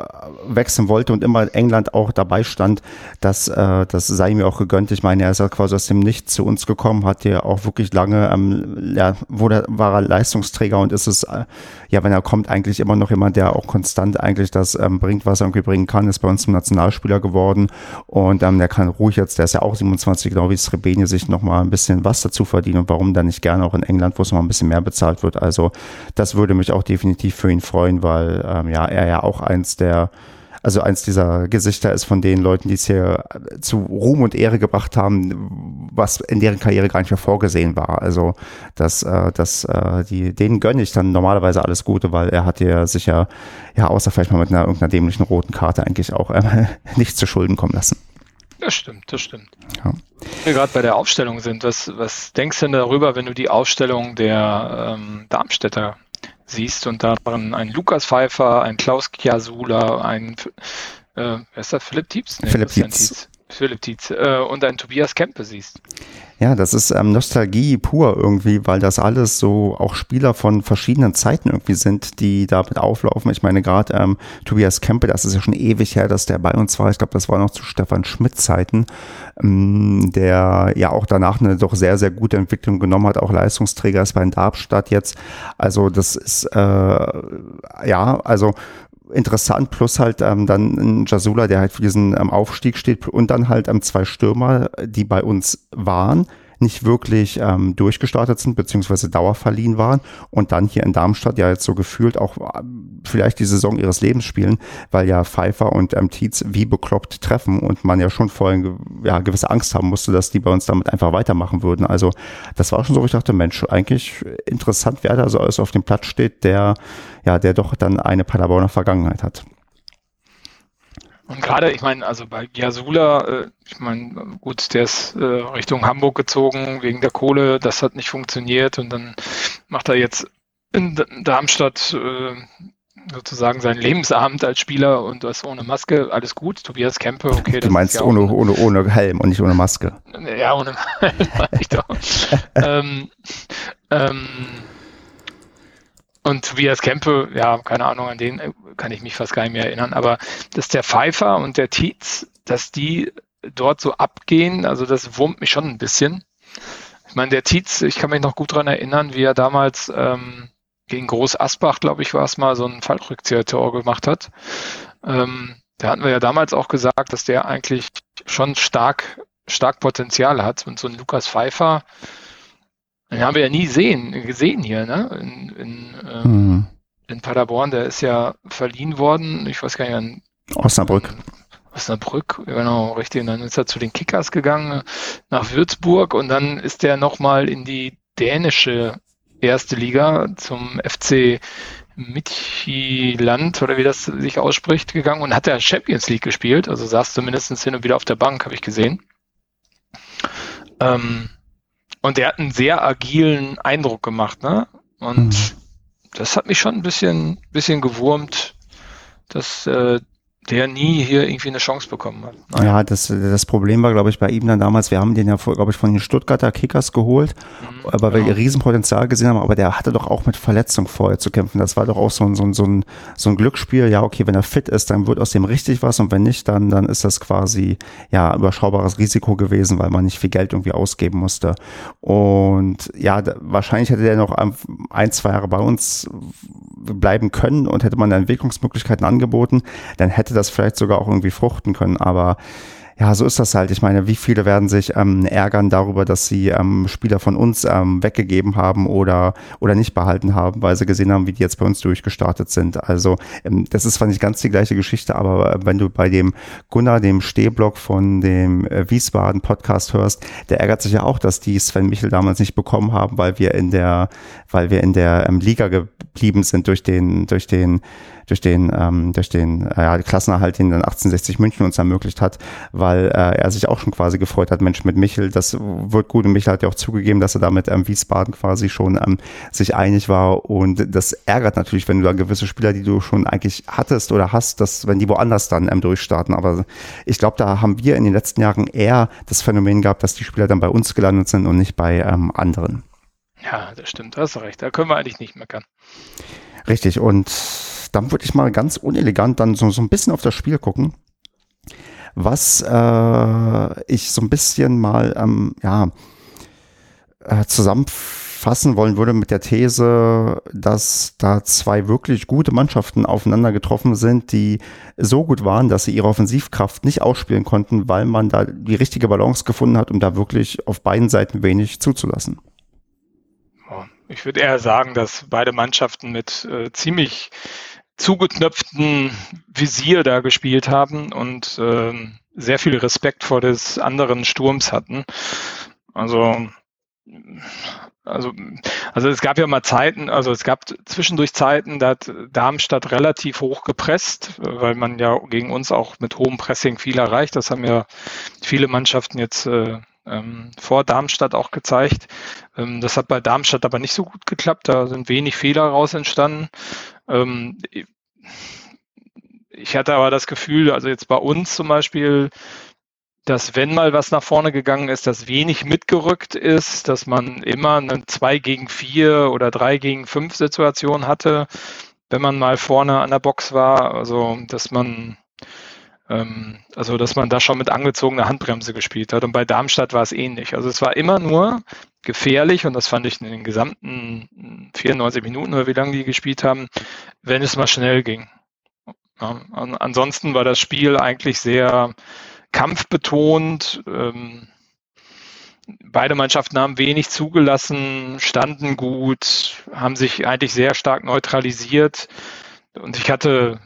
wechseln wollte und immer England auch dabei stand, das, äh, das sei ihm auch gegönnt. Ich meine, er ist ja quasi aus dem Nichts zu uns gekommen, hat ja auch wirklich lange, ähm, ja, wurde, war er Leistungsträger und ist es, äh, ja, wenn er kommt, eigentlich immer noch jemand, der auch konstant eigentlich das ähm, bringt, was er irgendwie bringen kann, ist bei uns zum Nationalspieler geworden und ähm, der kann ruhig jetzt, der ist ja auch 27, genau wie Srebeni, sich nochmal ein bisschen was dazu verdienen und warum dann nicht gerne auch in England, wo es mal ein bisschen mehr bezahlt wird, als also das würde mich auch definitiv für ihn freuen, weil ähm, ja, er ja auch eins der also eins dieser Gesichter ist von den Leuten, die es hier zu Ruhm und Ehre gebracht haben, was in deren Karriere gar nicht mehr vorgesehen war. Also das, äh, das, äh, die, denen gönne ich dann normalerweise alles Gute, weil er hat ja sicher, ja, außer vielleicht mal mit einer irgendeiner dämlichen roten Karte eigentlich auch äh, nicht zu Schulden kommen lassen. Das stimmt, das stimmt. Ja. Wenn wir gerade bei der Aufstellung sind, was, was denkst du denn darüber, wenn du die Aufstellung der ähm, Darmstädter siehst und darin ein Lukas Pfeiffer, ein Klaus Kiasula, ein äh, wer ist das, Philipp Tietz? Nee, Philipp Tietz. Philipp Tietz äh, und ein Tobias Kempe siehst. Ja, das ist ähm, Nostalgie pur irgendwie, weil das alles so auch Spieler von verschiedenen Zeiten irgendwie sind, die damit auflaufen. Ich meine, gerade ähm, Tobias Kempe, das ist ja schon ewig her, dass der bei uns war. Ich glaube, das war noch zu Stefan Schmidt Zeiten, ähm, der ja auch danach eine doch sehr, sehr gute Entwicklung genommen hat, auch Leistungsträger ist bei Darmstadt jetzt. Also das ist, äh, ja, also interessant, plus halt ähm, dann ein Jasula, der halt für diesen ähm, Aufstieg steht und dann halt ähm, zwei Stürmer, die bei uns waren, nicht wirklich ähm, durchgestartet sind, beziehungsweise dauerverliehen waren und dann hier in Darmstadt ja jetzt so gefühlt auch äh, vielleicht die Saison ihres Lebens spielen, weil ja Pfeiffer und ähm, Tietz wie bekloppt treffen und man ja schon vorhin ja, gewisse Angst haben musste, dass die bei uns damit einfach weitermachen würden. Also das war schon so, ich dachte, Mensch, eigentlich interessant, wer da so alles auf dem Platz steht, der ja, der doch dann eine Paderborner Vergangenheit hat. Und gerade, ich meine, also bei Giasula, äh, ich meine, gut, der ist äh, Richtung Hamburg gezogen wegen der Kohle, das hat nicht funktioniert und dann macht er jetzt in Darmstadt äh, sozusagen seinen Lebensabend als Spieler und das ohne Maske, alles gut. Tobias Kempe, okay. Du meinst ja ohne, ohne, ohne Helm und nicht ohne Maske. Ja, ohne Helm, ich doch. ähm, ähm, und Tobias Kempe, ja, keine Ahnung, an den kann ich mich fast gar nicht mehr erinnern, aber dass der Pfeiffer und der Tietz, dass die dort so abgehen, also das wurmt mich schon ein bisschen. Ich meine, der Tietz, ich kann mich noch gut daran erinnern, wie er damals ähm, gegen Groß Asbach, glaube ich, war es mal, so ein Fallrückzieher-Tor gemacht hat. Ähm, da hatten wir ja damals auch gesagt, dass der eigentlich schon stark, stark Potenzial hat. Und so ein Lukas Pfeiffer, den haben wir ja nie sehen, gesehen hier, ne? In, in, ähm, mhm. in Paderborn, der ist ja verliehen worden, ich weiß gar nicht, an Osnabrück. Osnabrück, genau, richtig. Und dann ist er zu den Kickers gegangen nach Würzburg und dann ist er nochmal in die dänische erste Liga zum FC Midtjylland oder wie das sich ausspricht gegangen und hat ja Champions League gespielt, also saß zumindest hin und wieder auf der Bank, habe ich gesehen. Ähm, und der hat einen sehr agilen Eindruck gemacht, ne? Und mhm. das hat mich schon ein bisschen, bisschen gewurmt, dass äh, der nie hier irgendwie eine Chance bekommen hat. Nein. Ja, das, das Problem war, glaube ich, bei ihm dann damals, wir haben den ja, glaube ich, von den Stuttgarter Kickers geholt, mhm, weil genau. wir Riesenpotenzial gesehen haben, aber der hatte doch auch mit Verletzung vorher zu kämpfen. Das war doch auch so ein, so ein, so ein, so ein Glücksspiel. Ja, okay, wenn er fit ist, dann wird aus dem richtig was und wenn nicht, dann, dann ist das quasi, ja, überschaubares Risiko gewesen, weil man nicht viel Geld irgendwie ausgeben musste. Und ja, da, wahrscheinlich hätte der noch ein, zwei Jahre bei uns bleiben können und hätte man Entwicklungsmöglichkeiten angeboten, dann hätte das vielleicht sogar auch irgendwie fruchten können. Aber ja, so ist das halt. Ich meine, wie viele werden sich ähm, ärgern darüber, dass sie ähm, Spieler von uns ähm, weggegeben haben oder, oder nicht behalten haben, weil sie gesehen haben, wie die jetzt bei uns durchgestartet sind. Also ähm, das ist zwar nicht ganz die gleiche Geschichte, aber wenn du bei dem Gunnar, dem Stehblock von dem äh, Wiesbaden Podcast hörst, der ärgert sich ja auch, dass die Sven Michel damals nicht bekommen haben, weil wir in der, weil wir in der ähm, Liga geblieben sind durch den, durch den durch den, ähm, durch den äh, Klassenerhalt, den dann 1860 München uns ermöglicht hat, weil äh, er sich auch schon quasi gefreut hat, Mensch, mit Michel, das wird gut. Und Michel hat ja auch zugegeben, dass er damit ähm, Wiesbaden quasi schon ähm, sich einig war. Und das ärgert natürlich, wenn du da gewisse Spieler, die du schon eigentlich hattest oder hast, dass wenn die woanders dann ähm, durchstarten. Aber ich glaube, da haben wir in den letzten Jahren eher das Phänomen gehabt, dass die Spieler dann bei uns gelandet sind und nicht bei ähm, anderen. Ja, das stimmt, hast recht. Da können wir eigentlich nicht meckern. Richtig. Und dann würde ich mal ganz unelegant dann so, so ein bisschen auf das Spiel gucken. Was äh, ich so ein bisschen mal ähm, ja, äh, zusammenfassen wollen würde mit der These, dass da zwei wirklich gute Mannschaften aufeinander getroffen sind, die so gut waren, dass sie ihre Offensivkraft nicht ausspielen konnten, weil man da die richtige Balance gefunden hat, um da wirklich auf beiden Seiten wenig zuzulassen. Ich würde eher sagen, dass beide Mannschaften mit äh, ziemlich zugeknöpften Visier da gespielt haben und äh, sehr viel Respekt vor des anderen Sturms hatten. Also also, also es gab ja mal Zeiten, also es gab zwischendurch Zeiten, da hat Darmstadt relativ hoch gepresst, weil man ja gegen uns auch mit hohem Pressing viel erreicht. Das haben ja viele Mannschaften jetzt äh, ähm, vor Darmstadt auch gezeigt. Ähm, das hat bei Darmstadt aber nicht so gut geklappt. Da sind wenig Fehler raus entstanden. Ähm, ich hatte aber das Gefühl, also jetzt bei uns zum Beispiel, dass wenn mal was nach vorne gegangen ist, dass wenig mitgerückt ist, dass man immer eine 2 gegen 4 oder 3 gegen 5 Situation hatte, wenn man mal vorne an der Box war. Also, dass man also, dass man da schon mit angezogener Handbremse gespielt hat. Und bei Darmstadt war es ähnlich. Also, es war immer nur gefährlich und das fand ich in den gesamten 94 Minuten oder wie lange die gespielt haben, wenn es mal schnell ging. Ansonsten war das Spiel eigentlich sehr kampfbetont. Ähm, beide Mannschaften haben wenig zugelassen, standen gut, haben sich eigentlich sehr stark neutralisiert. Und ich hatte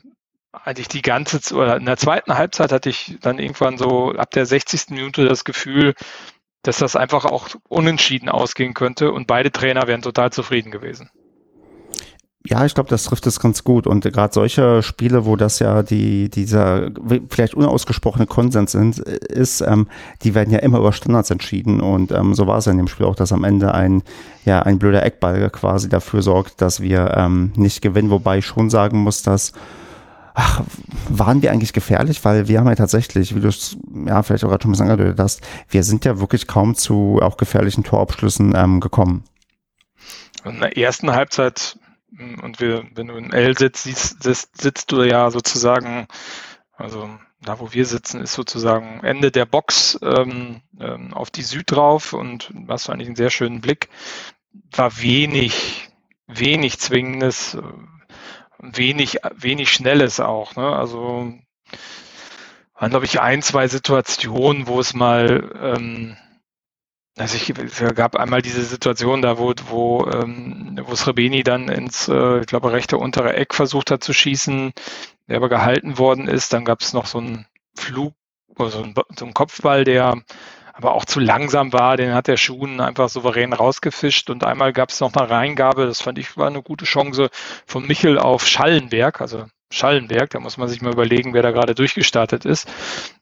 eigentlich die ganze, oder in der zweiten Halbzeit hatte ich dann irgendwann so ab der 60. Minute das Gefühl, dass das einfach auch unentschieden ausgehen könnte und beide Trainer wären total zufrieden gewesen. Ja, ich glaube, das trifft es ganz gut. Und gerade solche Spiele, wo das ja die, dieser vielleicht unausgesprochene Konsens sind, ist, ähm, die werden ja immer über Standards entschieden. Und ähm, so war es ja in dem Spiel auch, dass am Ende ein, ja, ein blöder Eckball quasi dafür sorgt, dass wir ähm, nicht gewinnen. Wobei ich schon sagen muss, dass ach, waren wir eigentlich gefährlich? Weil wir haben ja tatsächlich, wie du es ja vielleicht auch gerade schon bisschen angedeutet hast, wir sind ja wirklich kaum zu auch gefährlichen Torabschlüssen ähm, gekommen. In der ersten Halbzeit, und wir, wenn du in L sitzt, sitzt, sitzt du ja sozusagen, also da wo wir sitzen, ist sozusagen Ende der Box ähm, ähm, auf die Süd drauf und hast du eigentlich einen sehr schönen Blick. War wenig, wenig Zwingendes, wenig, wenig Schnelles auch. Ne? Also waren, glaube ich, ein, zwei Situationen, wo es mal, ähm, also ich, es gab einmal diese Situation da, wo, wo, ähm, wo Srebeni dann ins, äh, ich glaube, rechte untere Eck versucht hat zu schießen, der aber gehalten worden ist. Dann gab es noch so einen Flug, also so einen Kopfball, der aber auch zu langsam war. Den hat der Schuhen einfach souverän rausgefischt. Und einmal gab es noch eine Reingabe, das fand ich war eine gute Chance von Michel auf Schallenberg, also Schallenberg, da muss man sich mal überlegen, wer da gerade durchgestartet ist,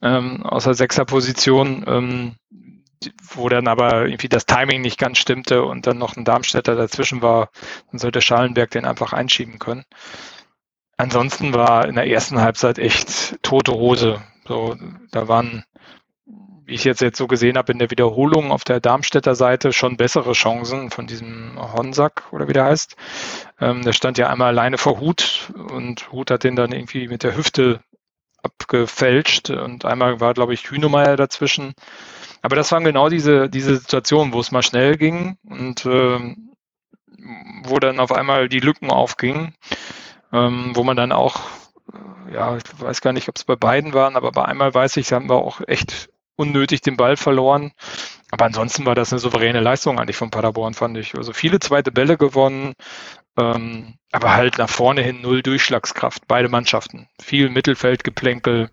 ähm, aus der Sechserposition, ähm, wo dann aber irgendwie das Timing nicht ganz stimmte und dann noch ein Darmstädter dazwischen war, dann sollte Schallenberg den einfach einschieben können. Ansonsten war in der ersten Halbzeit echt tote Hose. So, da waren wie ich jetzt, jetzt so gesehen habe, in der Wiederholung auf der Darmstädter Seite schon bessere Chancen von diesem Honsack oder wie der heißt. Ähm, der stand ja einmal alleine vor Hut und Hut hat den dann irgendwie mit der Hüfte abgefälscht und einmal war, glaube ich, Hünemeyer dazwischen. Aber das waren genau diese, diese Situationen, wo es mal schnell ging und ähm, wo dann auf einmal die Lücken aufgingen, ähm, wo man dann auch ja, ich weiß gar nicht, ob es bei beiden waren, aber bei einmal weiß ich, haben wir auch echt unnötig den Ball verloren. Aber ansonsten war das eine souveräne Leistung eigentlich von Paderborn, fand ich. Also viele zweite Bälle gewonnen, ähm, aber halt nach vorne hin null Durchschlagskraft, beide Mannschaften. Viel Mittelfeldgeplänkel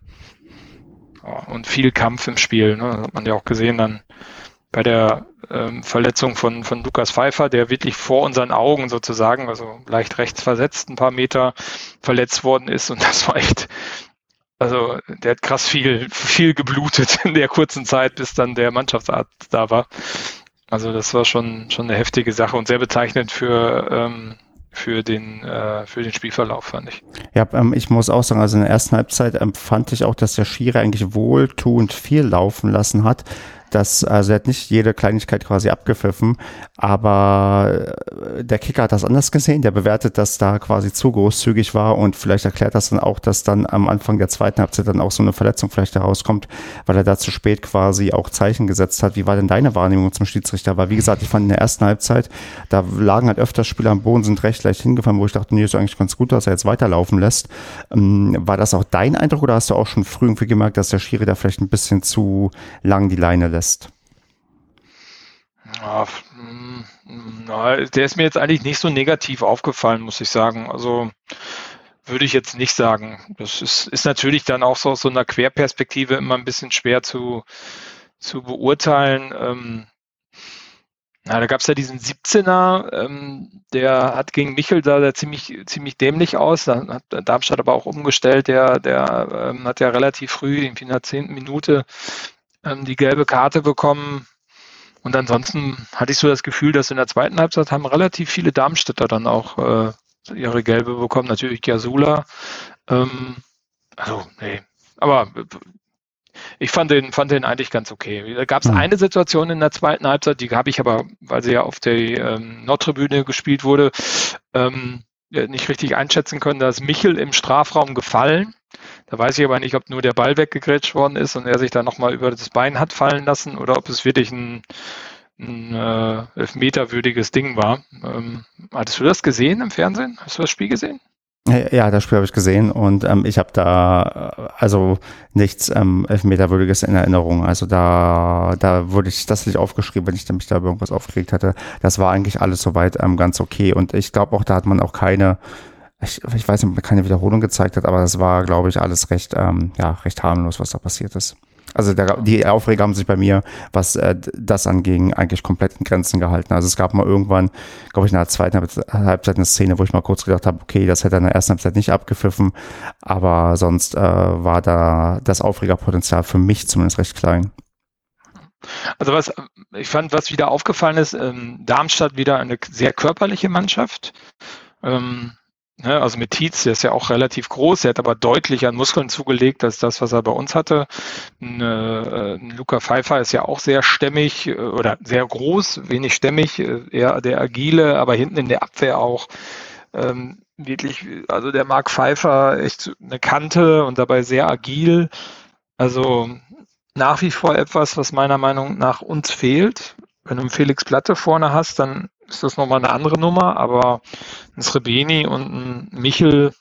und viel Kampf im Spiel. Ne? Das hat man ja auch gesehen dann bei der ähm, Verletzung von, von Lukas Pfeiffer, der wirklich vor unseren Augen sozusagen, also leicht rechts versetzt, ein paar Meter verletzt worden ist. Und das war echt also der hat krass viel, viel geblutet in der kurzen Zeit, bis dann der Mannschaftsarzt da war. Also das war schon, schon eine heftige Sache und sehr bezeichnend für, ähm, für den, äh, für den Spielverlauf, fand ich. Ja, ähm, ich muss auch sagen, also in der ersten Halbzeit ähm, fand ich auch, dass der Schiri eigentlich wohltuend viel laufen lassen hat dass, also er hat nicht jede Kleinigkeit quasi abgepfiffen, aber äh, der Kicker hat das anders gesehen. Der bewertet, dass da quasi zu großzügig war und vielleicht erklärt das dann auch, dass dann am Anfang der zweiten Halbzeit dann auch so eine Verletzung vielleicht herauskommt, weil er da zu spät quasi auch Zeichen gesetzt hat. Wie war denn deine Wahrnehmung zum Schiedsrichter? Weil wie gesagt, ich fand in der ersten Halbzeit, da lagen halt öfter Spieler am Boden, sind recht leicht hingefallen, wo ich dachte, nee, ist eigentlich ganz gut, dass er jetzt weiterlaufen lässt. Ähm, war das auch dein Eindruck oder hast du auch schon früh irgendwie gemerkt, dass der Schiri da vielleicht ein bisschen zu lang die Leine lässt? Lässt? Ja, na, der ist mir jetzt eigentlich nicht so negativ aufgefallen, muss ich sagen. Also würde ich jetzt nicht sagen. Das ist, ist natürlich dann auch so aus so einer Querperspektive immer ein bisschen schwer zu, zu beurteilen. Ähm, na, da gab es ja diesen 17er, ähm, der hat gegen Michel da ziemlich, ziemlich dämlich aus. Da hat Darmstadt aber auch umgestellt. Der, der ähm, hat ja relativ früh, irgendwie in der zehnten Minute, ähm, die gelbe Karte bekommen. Und ansonsten hatte ich so das Gefühl, dass in der zweiten Halbzeit haben relativ viele Darmstädter dann auch äh, ihre gelbe bekommen. Natürlich Giasula. Ähm, also, nee. Aber ich fand den, fand den eigentlich ganz okay. Da gab es mhm. eine Situation in der zweiten Halbzeit, die habe ich aber, weil sie ja auf der ähm, Nordtribüne gespielt wurde, ähm, nicht richtig einschätzen können. Da ist Michel im Strafraum gefallen da weiß ich aber nicht, ob nur der Ball weggegrätscht worden ist und er sich da nochmal über das Bein hat fallen lassen oder ob es wirklich ein, ein äh, elfmeterwürdiges Ding war. Ähm, hattest du das gesehen im Fernsehen? Hast du das Spiel gesehen? Ja, das Spiel habe ich gesehen und ähm, ich habe da also nichts ähm, Elfmeterwürdiges in Erinnerung. Also da, da wurde ich das nicht aufgeschrieben, wenn ich mich da über irgendwas aufgeregt hatte. Das war eigentlich alles soweit ähm, ganz okay und ich glaube auch, da hat man auch keine ich, ich weiß nicht, ob man keine Wiederholung gezeigt hat, aber das war, glaube ich, alles recht, ähm, ja, recht harmlos, was da passiert ist. Also der, die Aufreger haben sich bei mir, was äh, das anging, eigentlich komplett in Grenzen gehalten. Also es gab mal irgendwann, glaube ich, in der zweiten Halbzeit eine Szene, wo ich mal kurz gedacht habe, okay, das hätte in der ersten Halbzeit nicht abgepfiffen, aber sonst äh, war da das Aufregerpotenzial für mich zumindest recht klein. Also was ich fand, was wieder aufgefallen ist, ähm, Darmstadt wieder eine sehr körperliche Mannschaft. Ähm, also mit Tietz, der ist ja auch relativ groß, er hat aber deutlich an Muskeln zugelegt als das, was er bei uns hatte. Ein, äh, Luca Pfeiffer ist ja auch sehr stämmig äh, oder sehr groß, wenig stämmig, äh, eher der agile, aber hinten in der Abwehr auch ähm, wirklich, also der Mark Pfeiffer echt eine Kante und dabei sehr agil. Also nach wie vor etwas, was meiner Meinung nach uns fehlt. Wenn du einen Felix Platte vorne hast, dann ist das nochmal eine andere Nummer, aber ein Srebeni und ein Michel,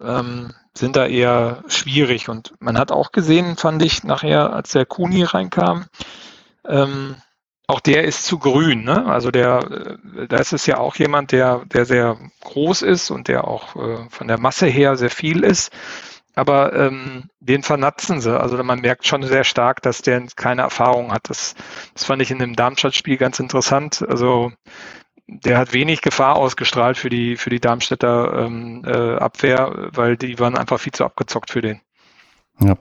ähm, sind da eher schwierig. Und man hat auch gesehen, fand ich nachher, als der Kuni reinkam, ähm, auch der ist zu grün. Ne? Also der, äh, da ist es ja auch jemand, der, der sehr groß ist und der auch äh, von der Masse her sehr viel ist. Aber ähm, den vernatzen sie. Also man merkt schon sehr stark, dass der keine Erfahrung hat. Das, das fand ich in dem Darmstadt-Spiel ganz interessant. Also der hat wenig Gefahr ausgestrahlt für die, für die Darmstädter ähm, äh, Abwehr, weil die waren einfach viel zu abgezockt für den. Ja.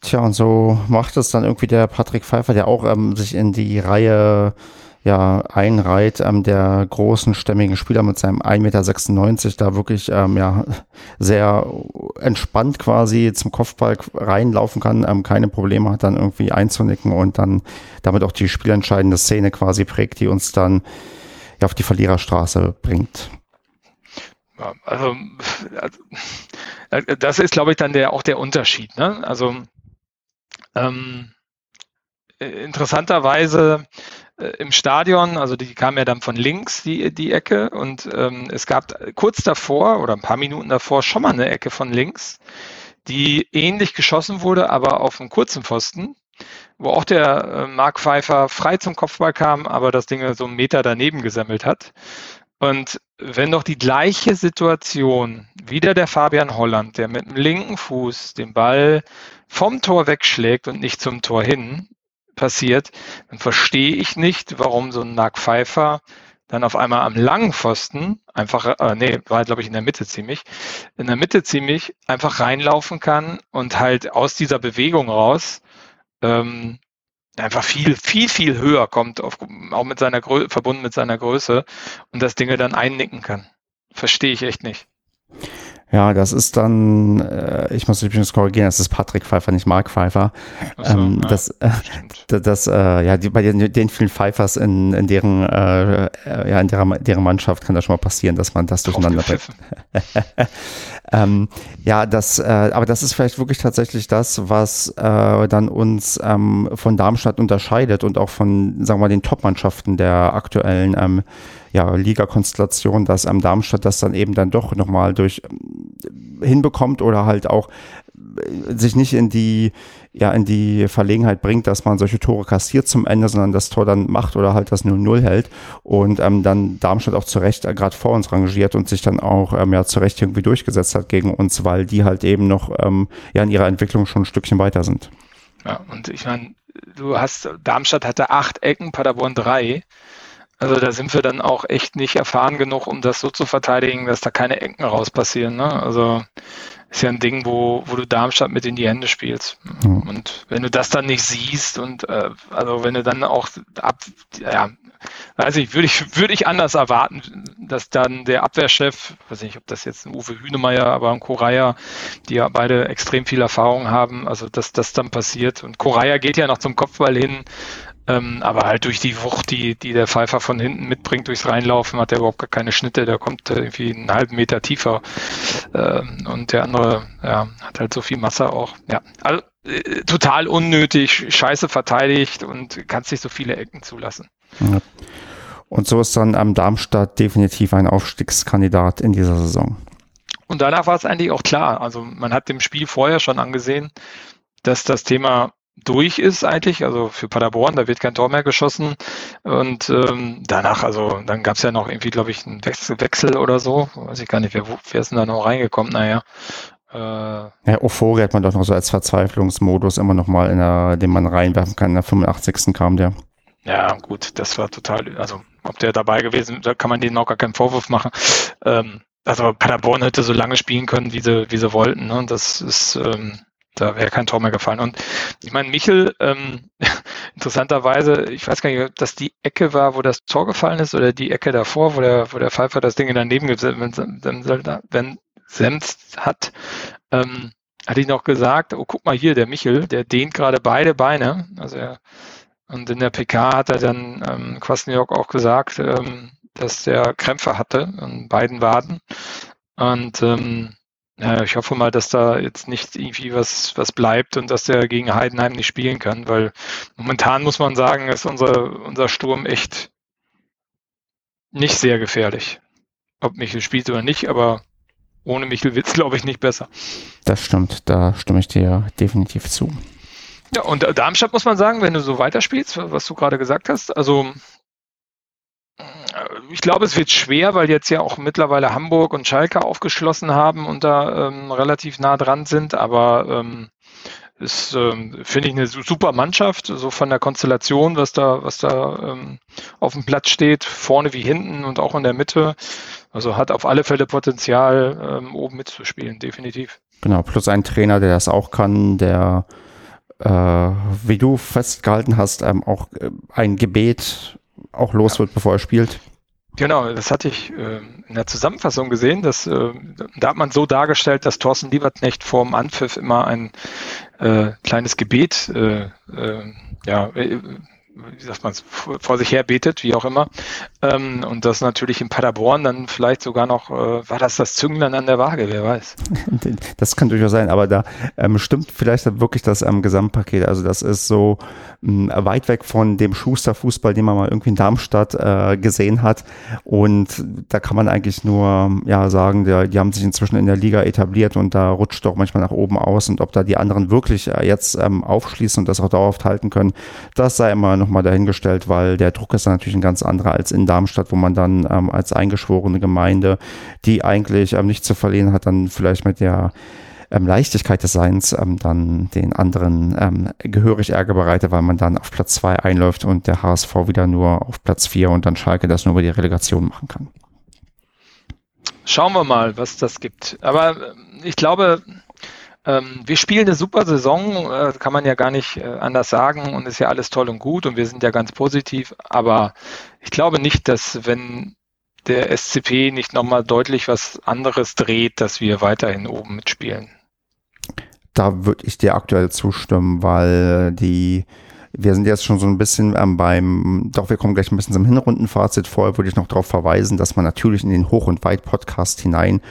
Tja, und so macht es dann irgendwie der Patrick Pfeiffer, der auch ähm, sich in die Reihe ja, einreiht, ähm, der großen, stämmigen Spieler mit seinem 1,96 Meter da wirklich ähm, ja, sehr entspannt quasi zum Kopfball reinlaufen kann, ähm, keine Probleme hat, dann irgendwie einzunicken und dann damit auch die spielentscheidende Szene quasi prägt, die uns dann ja, auf die Verliererstraße bringt. Also, also das ist, glaube ich, dann der, auch der Unterschied. Ne? Also ähm, interessanterweise äh, im Stadion, also die kam ja dann von links, die, die Ecke, und ähm, es gab kurz davor oder ein paar Minuten davor schon mal eine Ecke von links, die ähnlich geschossen wurde, aber auf einem kurzen Pfosten, wo auch der äh, Mark Pfeiffer frei zum Kopfball kam, aber das Ding so einen Meter daneben gesammelt hat. Und wenn doch die gleiche Situation, wieder der Fabian Holland, der mit dem linken Fuß den Ball vom Tor wegschlägt und nicht zum Tor hin, passiert, dann verstehe ich nicht, warum so ein Mark Pfeiffer dann auf einmal am langen Pfosten einfach, äh, nee, war glaube ich in der Mitte ziemlich, in der Mitte ziemlich einfach reinlaufen kann und halt aus dieser Bewegung raus ähm, einfach viel, viel, viel höher kommt, auf, auch mit seiner Größe, verbunden mit seiner Größe und das Dinge dann einnicken kann. Verstehe ich echt nicht. Ja, das ist dann, äh, ich muss übrigens korrigieren, das ist Patrick Pfeiffer, nicht Mark Pfeiffer. So, ähm, ja, das, äh, das, äh, ja, die, bei den, den vielen Pfeifers in, in deren, äh, äh, ja, in deren, deren Mannschaft kann das schon mal passieren, dass man das durcheinander bringt. ähm, ja, das, äh, aber das ist vielleicht wirklich tatsächlich das, was äh, dann uns ähm, von Darmstadt unterscheidet und auch von, sagen wir mal, den Top-Mannschaften der aktuellen ähm, ja, Liga-Konstellation, dass am Darmstadt das dann eben dann doch nochmal durch ähm, hinbekommt oder halt auch äh, sich nicht in die, ja, in die Verlegenheit bringt, dass man solche Tore kassiert zum Ende, sondern das Tor dann macht oder halt das 0-0 hält und ähm, dann Darmstadt auch zu Recht äh, gerade vor uns rangiert und sich dann auch ähm, ja zu Recht irgendwie durchgesetzt hat gegen uns, weil die halt eben noch ähm, ja in ihrer Entwicklung schon ein Stückchen weiter sind. Ja, und ich meine, du hast, Darmstadt hatte acht Ecken, Paderborn drei. Also da sind wir dann auch echt nicht erfahren genug, um das so zu verteidigen, dass da keine Ecken raus passieren. Ne? Also ist ja ein Ding, wo, wo du Darmstadt mit in die Hände spielst. Mhm. Und wenn du das dann nicht siehst und äh, also wenn du dann auch ab, ja, weiß ich, würde ich, würde ich anders erwarten, dass dann der Abwehrchef, weiß nicht, ob das jetzt ein Uwe Hünemeyer, aber ein Koraya, die ja beide extrem viel Erfahrung haben, also dass das dann passiert. Und Koraya geht ja noch zum Kopfball hin, ähm, aber halt durch die Wucht, die, die der Pfeifer von hinten mitbringt durchs Reinlaufen, hat er überhaupt gar keine Schnitte. Der kommt irgendwie einen halben Meter tiefer. Ähm, und der andere ja, hat halt so viel Masse auch. Ja, also, äh, total unnötig, scheiße verteidigt und kannst nicht so viele Ecken zulassen. Ja. Und so ist dann am Darmstadt definitiv ein Aufstiegskandidat in dieser Saison. Und danach war es eigentlich auch klar. Also man hat dem Spiel vorher schon angesehen, dass das Thema durch ist eigentlich, also für Paderborn, da wird kein Tor mehr geschossen. Und ähm, danach, also dann gab es ja noch irgendwie, glaube ich, einen Wechsel, Wechsel oder so. Weiß ich gar nicht, wer, wer ist denn da noch reingekommen? Naja. Äh, ja, Euphorie hat man doch noch so als Verzweiflungsmodus immer noch mal, in der, den man reinwerfen kann. In der 85. kam der. Ja, gut, das war total, also ob der dabei gewesen, da kann man denen auch gar keinen Vorwurf machen. Ähm, also Paderborn hätte so lange spielen können, wie sie, wie sie wollten. Ne? Das ist, ähm, da wäre kein Tor mehr gefallen. Und ich meine, Michel, ähm, interessanterweise, ich weiß gar nicht, ob das die Ecke war, wo das Tor gefallen ist, oder die Ecke davor, wo der, wo der Pfeifer das Ding daneben Senst hat, ähm, hatte ich noch gesagt, oh, guck mal hier, der Michel, der dehnt gerade beide Beine. Also er, und in der PK hat er dann ähm, Kwasniok auch gesagt, ähm, dass der Krämpfe hatte an beiden Waden. Und ähm, ja, ich hoffe mal, dass da jetzt nicht irgendwie was, was bleibt und dass der gegen Heidenheim nicht spielen kann, weil momentan muss man sagen, ist unser, unser Sturm echt nicht sehr gefährlich. Ob Michel spielt oder nicht, aber ohne Michel wird es, glaube ich, nicht besser. Das stimmt, da stimme ich dir definitiv zu. Ja, und Darmstadt muss man sagen, wenn du so weiterspielst, was du gerade gesagt hast, also ich glaube, es wird schwer, weil jetzt ja auch mittlerweile Hamburg und Schalke aufgeschlossen haben und da ähm, relativ nah dran sind, aber ähm, ist, ähm, finde ich, eine super Mannschaft, so von der Konstellation, was da, was da ähm, auf dem Platz steht, vorne wie hinten und auch in der Mitte. Also hat auf alle Fälle Potenzial, ähm, oben mitzuspielen, definitiv. Genau, plus ein Trainer, der das auch kann, der, äh, wie du festgehalten hast, ähm, auch äh, ein Gebet auch los ja. wird, bevor er spielt. Genau, das hatte ich äh, in der Zusammenfassung gesehen. Dass, äh, da hat man so dargestellt, dass Thorsten Lieberknecht vorm Anpfiff immer ein äh, kleines Gebet äh, äh, ja, äh, wie sagt man vor sich her betet, wie auch immer. Ähm, und das natürlich in Paderborn dann vielleicht sogar noch, äh, war das das Zünglein an der Waage, wer weiß. Das kann durchaus sein, aber da ähm, stimmt vielleicht wirklich das ähm, Gesamtpaket. Also das ist so ähm, weit weg von dem Schusterfußball, den man mal irgendwie in Darmstadt äh, gesehen hat. Und da kann man eigentlich nur ja sagen, der, die haben sich inzwischen in der Liga etabliert und da rutscht doch manchmal nach oben aus. Und ob da die anderen wirklich äh, jetzt ähm, aufschließen und das auch dauerhaft halten können, das sei immer noch nochmal dahingestellt, weil der Druck ist natürlich ein ganz anderer als in Darmstadt, wo man dann ähm, als eingeschworene Gemeinde, die eigentlich ähm, nichts zu verlieren hat, dann vielleicht mit der ähm, Leichtigkeit des Seins ähm, dann den anderen ähm, gehörig Ärger bereitet, weil man dann auf Platz zwei einläuft und der HSV wieder nur auf Platz vier und dann Schalke das nur über die Relegation machen kann. Schauen wir mal, was das gibt. Aber äh, ich glaube, ähm, wir spielen eine super Saison, äh, kann man ja gar nicht äh, anders sagen und ist ja alles toll und gut und wir sind ja ganz positiv, aber ich glaube nicht, dass wenn der SCP nicht nochmal deutlich was anderes dreht, dass wir weiterhin oben mitspielen. Da würde ich dir aktuell zustimmen, weil die wir sind jetzt schon so ein bisschen ähm, beim, doch wir kommen gleich ein bisschen zum Hinrundenfazit. Vorher würde ich noch darauf verweisen, dass man natürlich in den Hoch- und Weit-Podcast hinein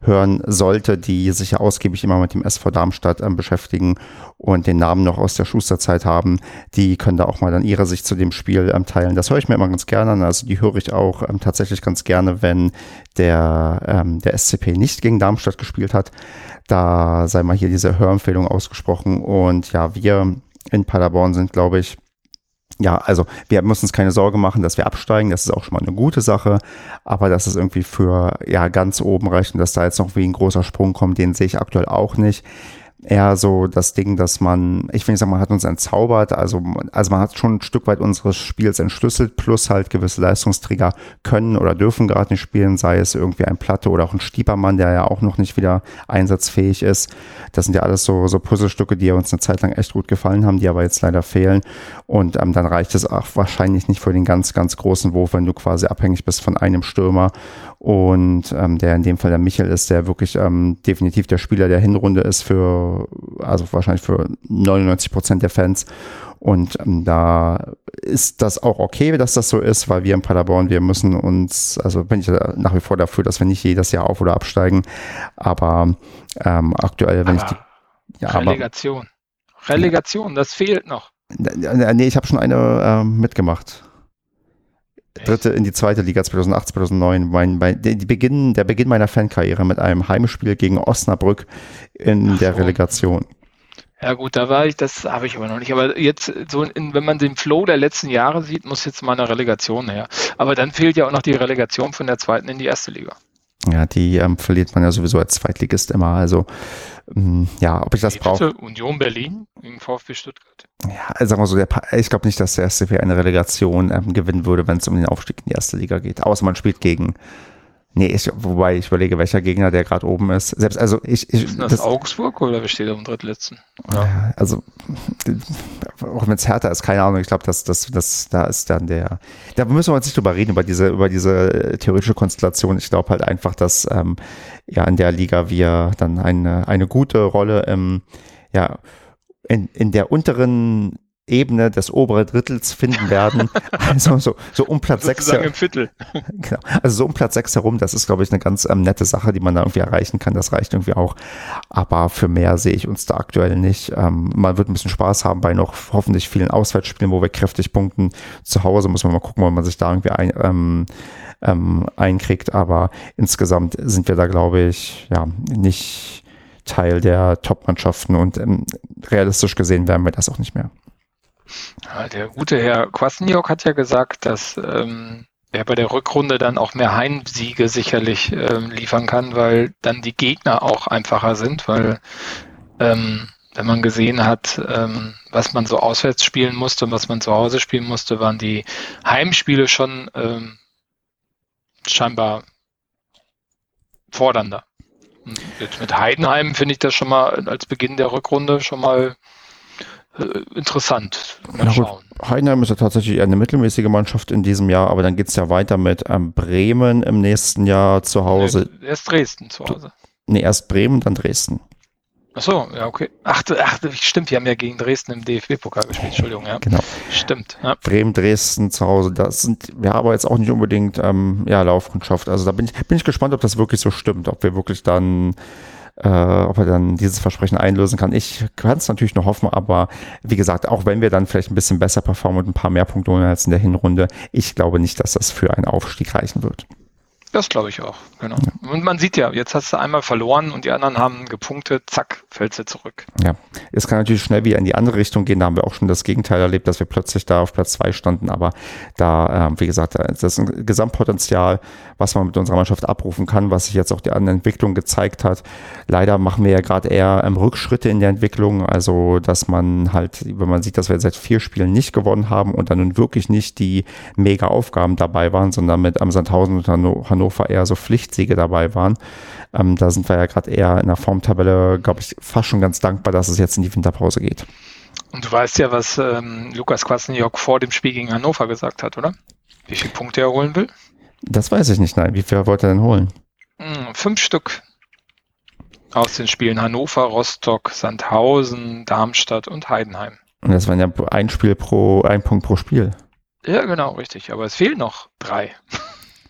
hören sollte, die sich ja ausgiebig immer mit dem SV Darmstadt ähm, beschäftigen und den Namen noch aus der Schusterzeit haben, die können da auch mal dann ihre Sicht zu dem Spiel ähm, teilen. Das höre ich mir immer ganz gerne an. Also die höre ich auch ähm, tatsächlich ganz gerne, wenn der, ähm, der SCP nicht gegen Darmstadt gespielt hat. Da sei mal hier diese Hörempfehlung ausgesprochen. Und ja, wir in Paderborn sind, glaube ich, ja, also wir müssen uns keine Sorge machen, dass wir absteigen. Das ist auch schon mal eine gute Sache. Aber dass es irgendwie für ja ganz oben reicht und dass da jetzt noch wie ein großer Sprung kommt, den sehe ich aktuell auch nicht eher so das Ding, dass man, ich will nicht sagen, man hat uns entzaubert, also, also man hat schon ein Stück weit unseres Spiels entschlüsselt, plus halt gewisse Leistungsträger können oder dürfen gerade nicht spielen, sei es irgendwie ein Platte oder auch ein Stiepermann, der ja auch noch nicht wieder einsatzfähig ist. Das sind ja alles so, so Puzzlestücke, die uns eine Zeit lang echt gut gefallen haben, die aber jetzt leider fehlen. Und ähm, dann reicht es auch wahrscheinlich nicht für den ganz, ganz großen Wurf, wenn du quasi abhängig bist von einem Stürmer und ähm, der in dem Fall der Michael ist, der wirklich ähm, definitiv der Spieler der Hinrunde ist für, also wahrscheinlich für 99 Prozent der Fans. Und ähm, da ist das auch okay, dass das so ist, weil wir in Paderborn, wir müssen uns, also bin ich nach wie vor dafür, dass wir nicht jedes Jahr auf- oder absteigen. Aber ähm, aktuell, wenn aber ich die. Ja, Relegation. Aber, Relegation, das fehlt noch. Nee, ich habe schon eine äh, mitgemacht dritte in die zweite Liga 2008, 2009. Mein, mein, die Beginn, der Beginn meiner Fankarriere mit einem Heimspiel gegen Osnabrück in Ach der so. Relegation. Ja gut, da war ich, das habe ich aber noch nicht. Aber jetzt, so in, wenn man den Flow der letzten Jahre sieht, muss jetzt mal eine Relegation her. Aber dann fehlt ja auch noch die Relegation von der zweiten in die erste Liga. Ja, die ähm, verliert man ja sowieso als Zweitligist immer. Also ähm, ja, ob ich das brauche. Union Berlin gegen VfB Stuttgart. Ja, also sagen wir so, der, ich glaube nicht, dass der SCP eine Relegation ähm, gewinnen würde, wenn es um den Aufstieg in die erste Liga geht. Außer man spielt gegen Nee, ich, wobei ich überlege, welcher Gegner der gerade oben ist. Selbst, also ich, ich ist das, das Augsburg oder wer steht am drittletzten? Ja. Also auch wenn es härter ist, keine Ahnung. Ich glaube, dass das, das, da ist dann der. Da müssen wir jetzt nicht drüber reden über diese, über diese äh, theoretische Konstellation. Ich glaube halt einfach, dass ähm, ja in der Liga wir dann eine eine gute Rolle im ja in, in der unteren Ebene des oberen Drittels finden werden. Also so, so um Platz 6. im Viertel. Genau. Also so um Platz 6 herum, das ist, glaube ich, eine ganz ähm, nette Sache, die man da irgendwie erreichen kann. Das reicht irgendwie auch. Aber für mehr sehe ich uns da aktuell nicht. Ähm, man wird ein bisschen Spaß haben bei noch hoffentlich vielen Auswärtsspielen, wo wir kräftig punkten. Zu Hause muss man mal gucken, ob man sich da irgendwie ein, ähm, ähm, einkriegt. Aber insgesamt sind wir da, glaube ich, ja, nicht Teil der Top-Mannschaften und ähm, realistisch gesehen werden wir das auch nicht mehr. Der gute Herr Kwasniok hat ja gesagt, dass ähm, er bei der Rückrunde dann auch mehr Heimsiege sicherlich ähm, liefern kann, weil dann die Gegner auch einfacher sind, weil ähm, wenn man gesehen hat, ähm, was man so auswärts spielen musste und was man zu Hause spielen musste, waren die Heimspiele schon ähm, scheinbar fordernder. Und mit Heidenheim finde ich das schon mal als Beginn der Rückrunde schon mal äh, interessant. Mal schauen. Heidenheim ist ja tatsächlich eine mittelmäßige Mannschaft in diesem Jahr, aber dann geht es ja weiter mit ähm, Bremen im nächsten Jahr zu Hause. Erst Dresden zu Hause. Nee, erst Bremen, dann Dresden. Ach so, ja, okay. Ach, ach stimmt, wir haben ja gegen Dresden im DFB-Pokal gespielt, Entschuldigung, ja. Genau. Stimmt. Ja. Bremen, Dresden zu Hause, das sind wir aber jetzt auch nicht unbedingt ähm, ja, Laufkundschaft. Also da bin ich, bin ich gespannt, ob das wirklich so stimmt, ob wir wirklich dann äh, ob er dann dieses Versprechen einlösen kann. Ich kann es natürlich noch hoffen, aber wie gesagt, auch wenn wir dann vielleicht ein bisschen besser performen und ein paar mehr Punkte holen als in der Hinrunde, ich glaube nicht, dass das für einen Aufstieg reichen wird. Das glaube ich auch, genau. Und man sieht ja, jetzt hast du einmal verloren und die anderen haben gepunktet, zack, fällst du zurück. Ja, es kann natürlich schnell wieder in die andere Richtung gehen. Da haben wir auch schon das Gegenteil erlebt, dass wir plötzlich da auf Platz zwei standen. Aber da, äh, wie gesagt, das ist ein Gesamtpotenzial, was man mit unserer Mannschaft abrufen kann, was sich jetzt auch die andere Entwicklung gezeigt hat. Leider machen wir ja gerade eher ähm, Rückschritte in der Entwicklung. Also, dass man halt, wenn man sieht, dass wir seit vier Spielen nicht gewonnen haben und dann nun wirklich nicht die mega Aufgaben dabei waren, sondern mit am Sandhausen und Hannover Hannover eher so Pflichtsiege dabei waren. Ähm, da sind wir ja gerade eher in der Formtabelle, glaube ich, fast schon ganz dankbar, dass es jetzt in die Winterpause geht. Und du weißt ja, was ähm, Lukas Kwasniok vor dem Spiel gegen Hannover gesagt hat, oder? Wie viele Punkte er holen will? Das weiß ich nicht, nein. Wie viel wollte er denn holen? Hm, fünf Stück aus den Spielen Hannover, Rostock, Sandhausen, Darmstadt und Heidenheim. Und das waren ja ein Spiel pro, ein Punkt pro Spiel. Ja, genau, richtig. Aber es fehlen noch drei.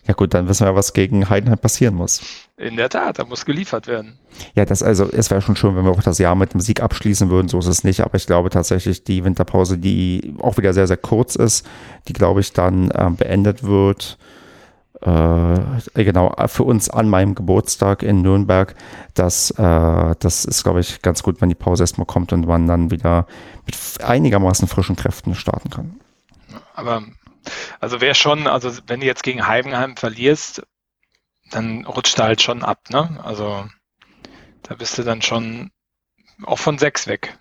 Ja gut, dann wissen wir, was gegen Heidenheim passieren muss. In der Tat, da muss geliefert werden. Ja, das also, es wäre schon schön, wenn wir auch das Jahr mit einem Sieg abschließen würden. So ist es nicht. Aber ich glaube tatsächlich, die Winterpause, die auch wieder sehr, sehr kurz ist, die glaube ich dann äh, beendet wird. Äh, genau, für uns an meinem Geburtstag in Nürnberg. Das, äh, das ist, glaube ich, ganz gut, wenn die Pause erstmal kommt und man dann wieder mit einigermaßen frischen Kräften starten kann. Aber also wäre schon, also wenn du jetzt gegen Heidenheim verlierst, dann rutscht er halt schon ab, ne? Also da bist du dann schon auch von sechs weg.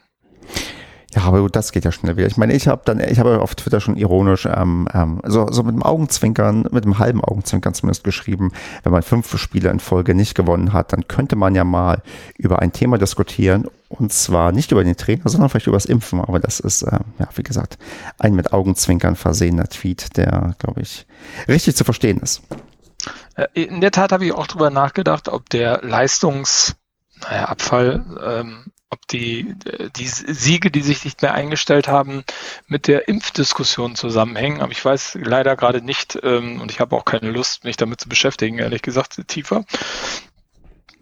Ja, aber das geht ja schnell wieder. Ich meine, ich habe dann, ich habe auf Twitter schon ironisch, ähm, ähm, so, so mit dem Augenzwinkern, mit dem halben Augenzwinkern zumindest geschrieben, wenn man fünf Spiele in Folge nicht gewonnen hat, dann könnte man ja mal über ein Thema diskutieren und zwar nicht über den Trainer, sondern vielleicht über das Impfen. Aber das ist, äh, ja, wie gesagt, ein mit Augenzwinkern versehener Tweet, der, glaube ich, richtig zu verstehen ist. Äh, in der Tat habe ich auch drüber nachgedacht, ob der Leistungs, naja, Abfall ähm, ob die, die Siege, die sich nicht mehr eingestellt haben, mit der Impfdiskussion zusammenhängen. Aber ich weiß leider gerade nicht, ähm, und ich habe auch keine Lust, mich damit zu beschäftigen, ehrlich gesagt, tiefer,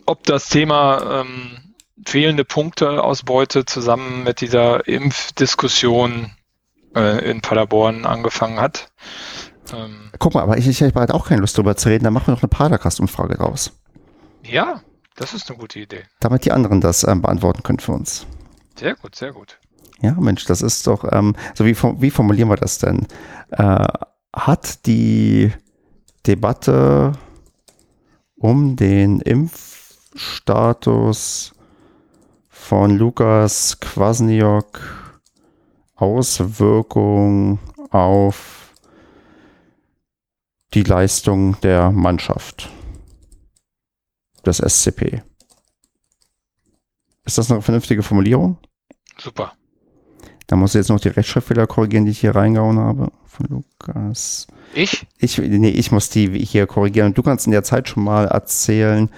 ob das Thema ähm, fehlende Punkteausbeute zusammen mit dieser Impfdiskussion äh, in Paderborn angefangen hat. Ähm, Guck mal, aber ich, ich habe halt auch keine Lust darüber zu reden, dann machen wir noch eine Padercast-Umfrage raus. Ja, das ist eine gute Idee. Damit die anderen das ähm, beantworten können für uns. Sehr gut, sehr gut. Ja, Mensch, das ist doch, ähm, so wie, wie formulieren wir das denn? Äh, hat die Debatte um den Impfstatus von Lukas Kwasniok Auswirkung auf die Leistung der Mannschaft? Des SCP. Ist das eine vernünftige Formulierung? Super. Da muss ich jetzt noch die Rechtschreibfehler korrigieren, die ich hier reingehauen habe. Von Lukas. Ich? Ich, nee, ich muss die hier korrigieren. Und du kannst in der Zeit schon mal erzählen,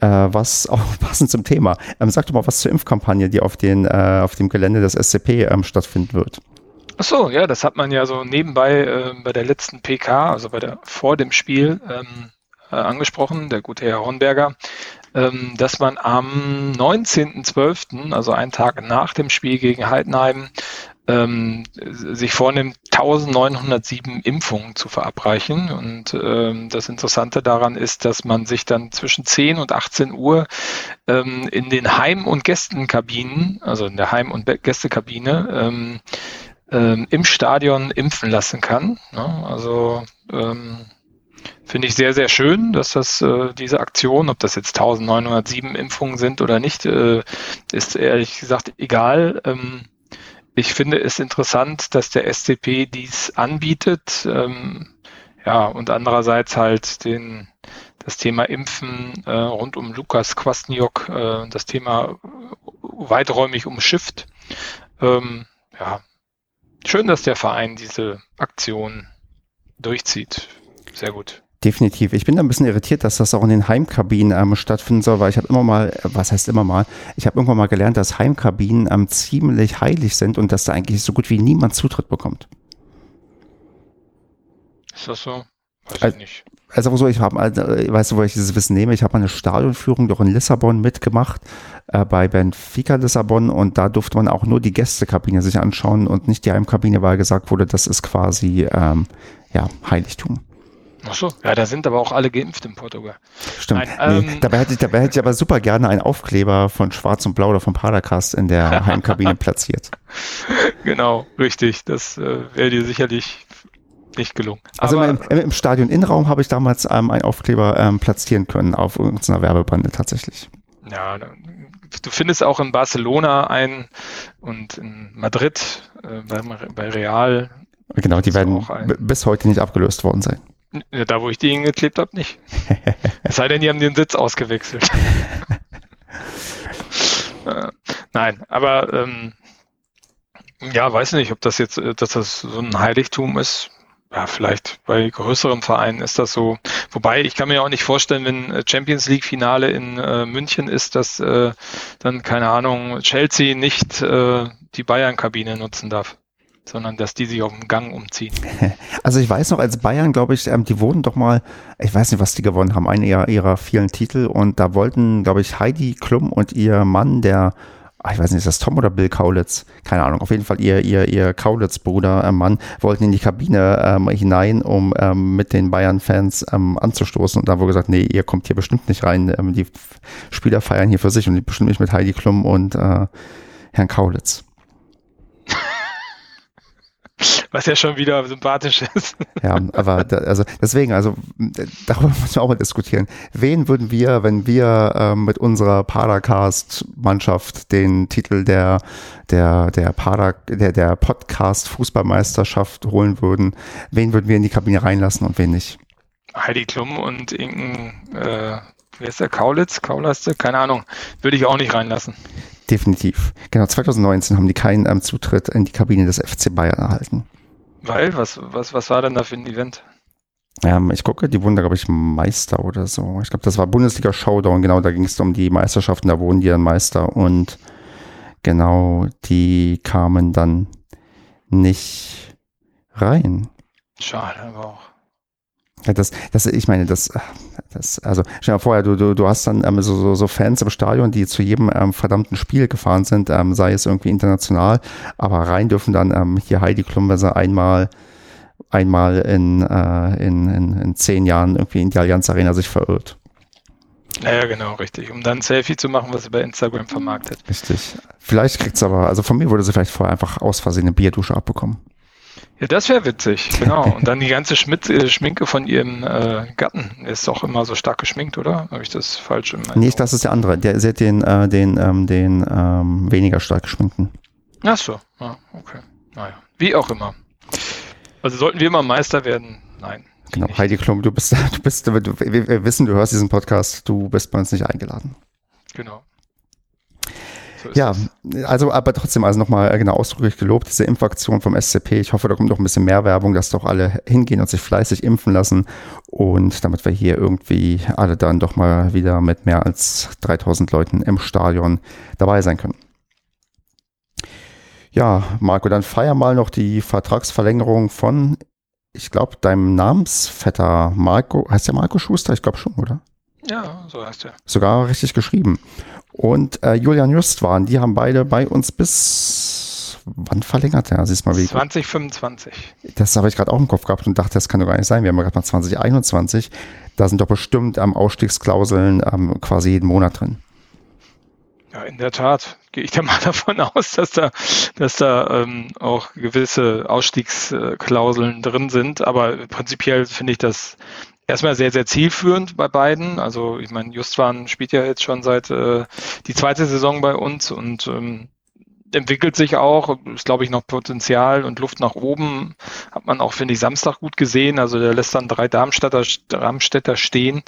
äh, was auch passend zum Thema. Ähm, sag doch mal was zur Impfkampagne, die auf, den, äh, auf dem Gelände des SCP ähm, stattfinden wird. Ach so, ja, das hat man ja so nebenbei äh, bei der letzten PK, also bei der vor dem Spiel ähm, äh, angesprochen, der gute Herr Hornberger, ähm, dass man am 19.12., also einen Tag nach dem Spiel gegen Heidenheim, ähm, sich vornimmt, 1907 Impfungen zu verabreichen. Und ähm, das Interessante daran ist, dass man sich dann zwischen 10 und 18 Uhr ähm, in den Heim- und Gästenkabinen, also in der Heim- und Gästekabine, ähm, ähm, im Stadion impfen lassen kann. Ne? Also ähm, finde ich sehr, sehr schön, dass das äh, diese Aktion, ob das jetzt 1907 Impfungen sind oder nicht, äh, ist ehrlich gesagt egal. Ähm, ich finde es interessant, dass der SCP dies anbietet. Ähm, ja, und andererseits halt den, das Thema Impfen äh, rund um Lukas Kwasniok, äh, das Thema weiträumig umschifft. Ähm, ja, schön, dass der Verein diese Aktion durchzieht. Sehr gut. Definitiv. Ich bin da ein bisschen irritiert, dass das auch in den Heimkabinen ähm, stattfinden soll, weil ich habe immer mal, was heißt immer mal, ich habe irgendwann mal gelernt, dass Heimkabinen ähm, ziemlich heilig sind und dass da eigentlich so gut wie niemand Zutritt bekommt. Ist das so? Weiß also, ich nicht. Also so, ich habe, also, weißt du, wo ich dieses Wissen nehme? Ich habe eine Stadionführung doch in Lissabon mitgemacht, äh, bei Benfica Lissabon und da durfte man auch nur die Gästekabine sich anschauen und nicht die Heimkabine, weil gesagt wurde, das ist quasi ähm, ja, Heiligtum. Ach so, ja, da sind aber auch alle geimpft in Portugal. Stimmt. Nein, nee, ähm, dabei, hätte ich, dabei hätte ich aber super gerne einen Aufkleber von Schwarz und Blau oder von Padercast in der Heimkabine platziert. Genau, richtig. Das äh, wäre dir sicherlich nicht gelungen. Also aber, im, im Stadion Innenraum habe ich damals ähm, einen Aufkleber ähm, platzieren können auf irgendeiner Werbebande tatsächlich. Ja, du findest auch in Barcelona ein und in Madrid äh, bei, bei Real. Genau, die werden bis heute nicht abgelöst worden sein. Ja, da, wo ich die hingeklebt habe, nicht. es sei denn, die haben den Sitz ausgewechselt. äh, nein, aber ähm, ja, weiß nicht, ob das jetzt, äh, dass das so ein Heiligtum ist. Ja, vielleicht bei größeren Vereinen ist das so. Wobei, ich kann mir auch nicht vorstellen, wenn äh, Champions League Finale in äh, München ist, dass äh, dann, keine Ahnung, Chelsea nicht äh, die Bayern-Kabine nutzen darf sondern dass die sich auf dem Gang umziehen. Also ich weiß noch, als Bayern, glaube ich, ähm, die wurden doch mal, ich weiß nicht, was die gewonnen haben, einen ihrer, ihrer vielen Titel und da wollten, glaube ich, Heidi Klum und ihr Mann, der ah, ich weiß nicht, ist das Tom oder Bill Kaulitz? Keine Ahnung. Auf jeden Fall ihr, ihr, ihr Kaulitz-Bruder, äh, Mann, wollten in die Kabine ähm, hinein, um ähm, mit den Bayern-Fans ähm, anzustoßen. Und da wurde gesagt, nee, ihr kommt hier bestimmt nicht rein. Ähm, die Spieler feiern hier für sich und bestimmt nicht mit Heidi Klum und äh, Herrn Kaulitz. Was ja schon wieder sympathisch ist. Ja, aber da, also deswegen, also darüber müssen wir auch mal diskutieren. Wen würden wir, wenn wir ähm, mit unserer Padercast-Mannschaft den Titel der der der Pader, der der Podcast Fußballmeisterschaft holen würden, wen würden wir in die Kabine reinlassen und wen nicht? Heidi Klum und Inken, äh, wer ist der Kaulitz? Kaulaste? Keine Ahnung. Würde ich auch nicht reinlassen. Definitiv. Genau, 2019 haben die keinen ähm, Zutritt in die Kabine des FC Bayern erhalten. Weil, was, was, was war denn da für ein Event? Ähm, ich gucke, die wurden da, glaube ich, Meister oder so. Ich glaube, das war Bundesliga Showdown, genau, da ging es um die Meisterschaften, da wurden die dann Meister und genau, die kamen dann nicht rein. Schade, aber auch. Das, das, ich meine, das, das, also stell dir mal vor, du, du, du hast dann ähm, so, so, so Fans im Stadion, die zu jedem ähm, verdammten Spiel gefahren sind, ähm, sei es irgendwie international, aber rein dürfen dann ähm, hier Heidi Klum, wenn sie einmal, einmal in, äh, in, in, in zehn Jahren irgendwie in die Allianz Arena sich verirrt. Ja, genau, richtig. Um dann ein Selfie zu machen, was sie bei Instagram vermarktet. Richtig. Vielleicht kriegt es aber, also von mir wurde sie vielleicht vorher einfach aus Versehen eine Bierdusche abbekommen. Ja, das wäre witzig, genau. Und dann die ganze Schmidt, äh, Schminke von ihrem äh, Gatten. Der ist doch immer so stark geschminkt, oder? Habe ich das falsch im Nee, das ist der andere. Der, sie hat den, äh, den, ähm, den ähm, weniger stark geschminkten. Ach so, ah, okay. Naja, wie auch immer. Also sollten wir mal Meister werden? Nein. Genau, nicht. Heidi Klum, du bist, du bist, du, wir wissen, du hörst diesen Podcast, du bist bei uns nicht eingeladen. Genau ja, also aber trotzdem, also nochmal äh, genau ausdrücklich gelobt, diese Impfaktion vom SCP. Ich hoffe, da kommt noch ein bisschen mehr Werbung, dass doch alle hingehen und sich fleißig impfen lassen und damit wir hier irgendwie alle dann doch mal wieder mit mehr als 3000 Leuten im Stadion dabei sein können. Ja, Marco, dann feier mal noch die Vertragsverlängerung von, ich glaube, deinem Namensvetter Marco. Heißt der Marco Schuster? Ich glaube schon, oder? Ja, so heißt er. Sogar richtig geschrieben. Und äh, Julian Just waren, die haben beide bei uns bis wann verlängert er? Siehst mal wie 2025. Das habe ich gerade auch im Kopf gehabt und dachte, das kann doch gar nicht sein. Wir haben ja gerade mal 2021. Da sind doch bestimmt am ähm, Ausstiegsklauseln ähm, quasi jeden Monat drin. Ja, in der Tat gehe ich da mal davon aus, dass da, dass da ähm, auch gewisse Ausstiegsklauseln drin sind. Aber prinzipiell finde ich das erstmal sehr, sehr zielführend bei beiden. Also ich meine, Justwan spielt ja jetzt schon seit äh, die zweite Saison bei uns und ähm, entwickelt sich auch, ist glaube ich noch Potenzial und Luft nach oben. Hat man auch, finde ich, Samstag gut gesehen. Also der lässt dann drei Darmstädter, Darmstädter stehen,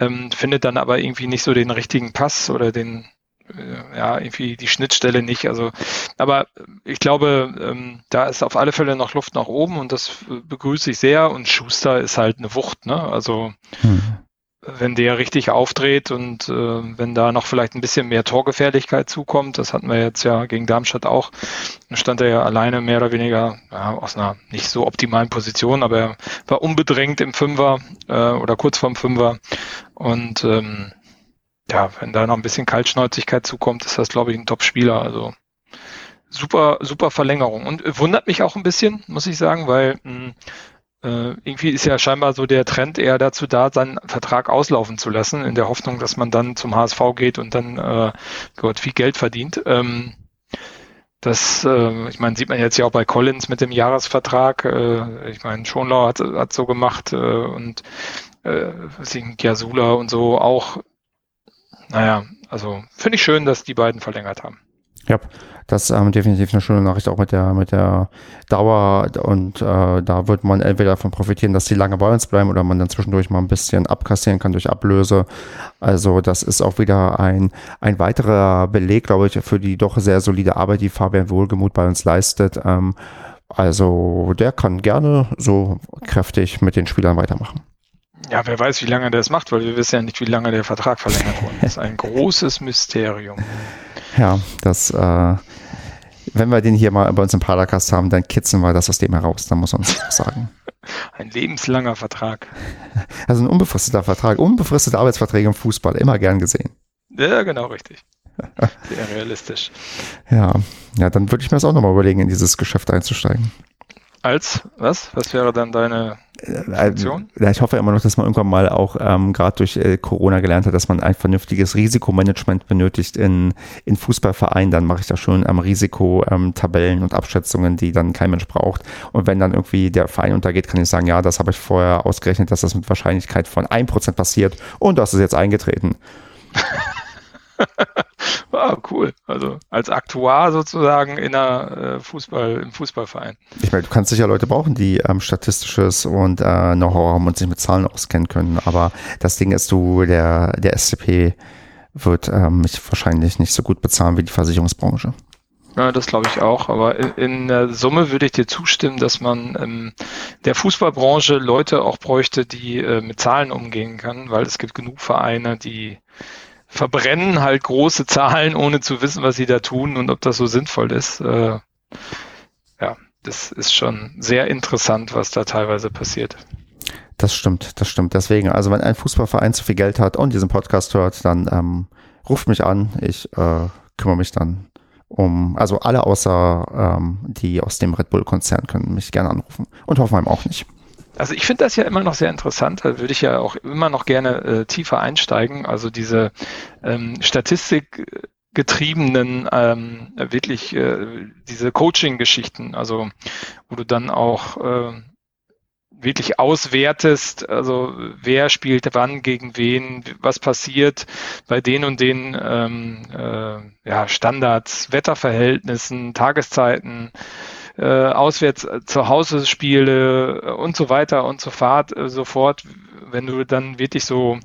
ähm, findet dann aber irgendwie nicht so den richtigen Pass oder den ja, irgendwie die Schnittstelle nicht. Also, aber ich glaube, ähm, da ist auf alle Fälle noch Luft nach oben und das begrüße ich sehr. Und Schuster ist halt eine Wucht, ne? Also hm. wenn der richtig aufdreht und äh, wenn da noch vielleicht ein bisschen mehr Torgefährlichkeit zukommt, das hatten wir jetzt ja gegen Darmstadt auch, dann stand er ja alleine mehr oder weniger ja, aus einer nicht so optimalen Position, aber er war unbedrängt im Fünfer äh, oder kurz vorm Fünfer und ähm, ja, wenn da noch ein bisschen Kaltschnäuzigkeit zukommt, ist das, glaube ich, ein Top-Spieler. Also super, super Verlängerung. Und wundert mich auch ein bisschen, muss ich sagen, weil mh, hm, äh, irgendwie ist ja scheinbar so der Trend eher dazu da, seinen Vertrag auslaufen zu lassen, in der Hoffnung, dass man dann zum HSV geht und dann äh, Gott viel Geld verdient. Ähm, das, äh, ich meine, sieht man jetzt ja auch bei Collins mit dem Jahresvertrag. Äh, ich meine, Schonlau hat, hat so gemacht äh, und äh, Jasula und so auch naja, also finde ich schön, dass die beiden verlängert haben. Ja, das ist ähm, definitiv eine schöne Nachricht auch mit der mit der Dauer und äh, da wird man entweder davon profitieren, dass die lange bei uns bleiben oder man dann zwischendurch mal ein bisschen abkassieren kann durch Ablöse. Also das ist auch wieder ein ein weiterer Beleg, glaube ich, für die doch sehr solide Arbeit, die Fabian Wohlgemuth bei uns leistet. Ähm, also der kann gerne so kräftig mit den Spielern weitermachen. Ja, wer weiß, wie lange der es macht, weil wir wissen ja nicht, wie lange der Vertrag verlängert wurde. Das ist ein großes Mysterium. Ja, das, äh, wenn wir den hier mal bei uns im Padercast haben, dann kitzeln wir das aus dem heraus, dann muss man uns sagen. Ein lebenslanger Vertrag. Also ein unbefristeter Vertrag, unbefristete Arbeitsverträge im Fußball, immer gern gesehen. Ja, genau, richtig. Sehr realistisch. Ja, ja, dann würde ich mir das auch nochmal überlegen, in dieses Geschäft einzusteigen. Als was? Was wäre dann deine Option? Äh, ich hoffe immer noch, dass man irgendwann mal auch ähm, gerade durch äh, Corona gelernt hat, dass man ein vernünftiges Risikomanagement benötigt in, in Fußballvereinen. Dann mache ich da schon am ähm, Risikotabellen ähm, und Abschätzungen, die dann kein Mensch braucht. Und wenn dann irgendwie der Verein untergeht, kann ich sagen, ja, das habe ich vorher ausgerechnet, dass das mit Wahrscheinlichkeit von 1% passiert und das ist jetzt eingetreten. wow, cool. Also als Aktuar sozusagen in einer äh, Fußball, im Fußballverein. Ich meine, du kannst sicher Leute brauchen, die ähm, statistisches und äh, Know-how haben und sich mit Zahlen auskennen können. Aber das Ding ist, du, der, der SCP wird ähm, mich wahrscheinlich nicht so gut bezahlen wie die Versicherungsbranche. Ja, das glaube ich auch. Aber in, in, der Summe würde ich dir zustimmen, dass man ähm, der Fußballbranche Leute auch bräuchte, die äh, mit Zahlen umgehen kann, weil es gibt genug Vereine, die verbrennen halt große Zahlen, ohne zu wissen, was sie da tun und ob das so sinnvoll ist. Äh, ja, das ist schon sehr interessant, was da teilweise passiert. Das stimmt, das stimmt. Deswegen, also wenn ein Fußballverein zu viel Geld hat und diesen Podcast hört, dann ähm, ruft mich an. Ich äh, kümmere mich dann um, also alle außer ähm, die aus dem Red Bull-Konzern können mich gerne anrufen. Und Hoffenheim auch nicht. Also ich finde das ja immer noch sehr interessant, da würde ich ja auch immer noch gerne äh, tiefer einsteigen. Also diese ähm, Statistik getriebenen ähm, wirklich äh, diese Coaching-Geschichten, also wo du dann auch äh, wirklich auswertest, also wer spielt wann gegen wen, was passiert bei den und den ähm, äh, ja, Standards, Wetterverhältnissen, Tageszeiten, äh, auswärts äh, zu Hause Spiele äh, und so weiter und so fort, äh, sofort, wenn du dann wirklich so,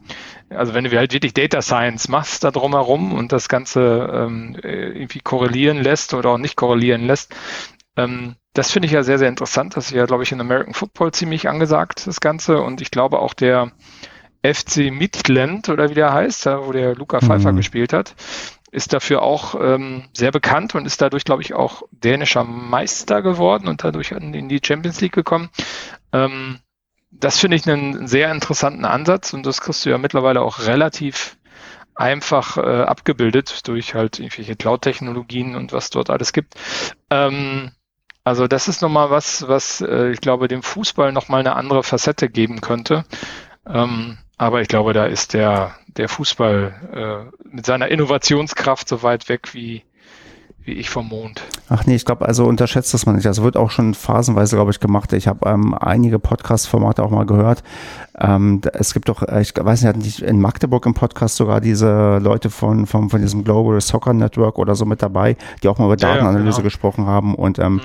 also wenn du halt wirklich Data Science machst da drumherum und das Ganze ähm, irgendwie korrelieren lässt oder auch nicht korrelieren lässt, ähm, das finde ich ja sehr, sehr interessant. Das ist ja, glaube ich, in American Football ziemlich angesagt, das Ganze. Und ich glaube auch der FC Midland oder wie der heißt, wo der Luca Pfeiffer mhm. gespielt hat, ist dafür auch ähm, sehr bekannt und ist dadurch, glaube ich, auch dänischer Meister geworden und dadurch in die Champions League gekommen. Ähm, das finde ich einen sehr interessanten Ansatz und das kriegst du ja mittlerweile auch relativ einfach äh, abgebildet durch halt irgendwelche Cloud-Technologien und was dort alles gibt. Ähm, also das ist nochmal was, was äh, ich glaube dem Fußball nochmal eine andere Facette geben könnte. Ähm, aber ich glaube, da ist der, der Fußball äh, mit seiner Innovationskraft so weit weg wie, wie ich vom Mond. Ach nee, ich glaube, also unterschätzt das man nicht. Das wird auch schon phasenweise, glaube ich, gemacht. Ich habe ähm, einige Podcast-Formate auch mal gehört. Ähm, es gibt doch, ich weiß nicht, in Magdeburg im Podcast sogar diese Leute von, von, von diesem Global Soccer Network oder so mit dabei, die auch mal über Datenanalyse ja, genau. gesprochen haben. Und ähm, mhm.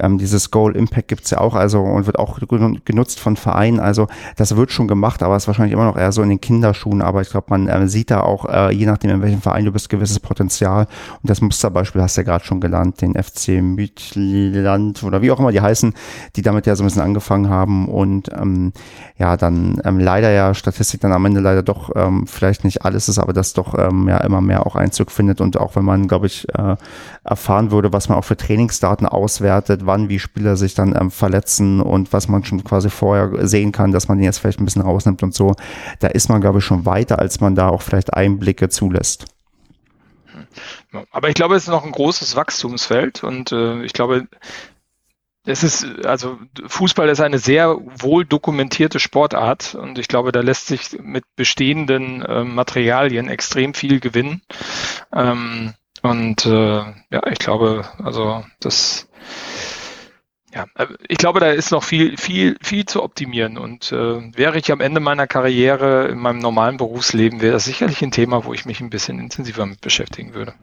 Ähm, dieses Goal Impact gibt's ja auch, also und wird auch genutzt von Vereinen. Also das wird schon gemacht, aber es ist wahrscheinlich immer noch eher so in den Kinderschuhen. Aber ich glaube, man äh, sieht da auch, äh, je nachdem, in welchem Verein du bist, gewisses Potenzial. Und das Musterbeispiel hast du ja gerade schon genannt, den FC Midland oder wie auch immer die heißen, die damit ja so ein bisschen angefangen haben. Und ähm, ja, dann ähm, leider ja Statistik dann am Ende leider doch ähm, vielleicht nicht alles ist, aber das doch ähm, ja immer mehr auch Einzug findet und auch wenn man, glaube ich, äh, erfahren würde, was man auch für Trainingsdaten auswertet, wann wie Spieler sich dann ähm, verletzen und was man schon quasi vorher sehen kann, dass man den jetzt vielleicht ein bisschen rausnimmt und so, da ist man, glaube ich, schon weiter, als man da auch vielleicht Einblicke zulässt. Aber ich glaube, es ist noch ein großes Wachstumsfeld und äh, ich glaube, es ist, also Fußball ist eine sehr wohl dokumentierte Sportart und ich glaube, da lässt sich mit bestehenden äh, Materialien extrem viel gewinnen. Ähm, und äh, ja, ich glaube, also das, ja, äh, ich glaube, da ist noch viel, viel, viel zu optimieren. Und äh, wäre ich am Ende meiner Karriere in meinem normalen Berufsleben, wäre das sicherlich ein Thema, wo ich mich ein bisschen intensiver mit beschäftigen würde.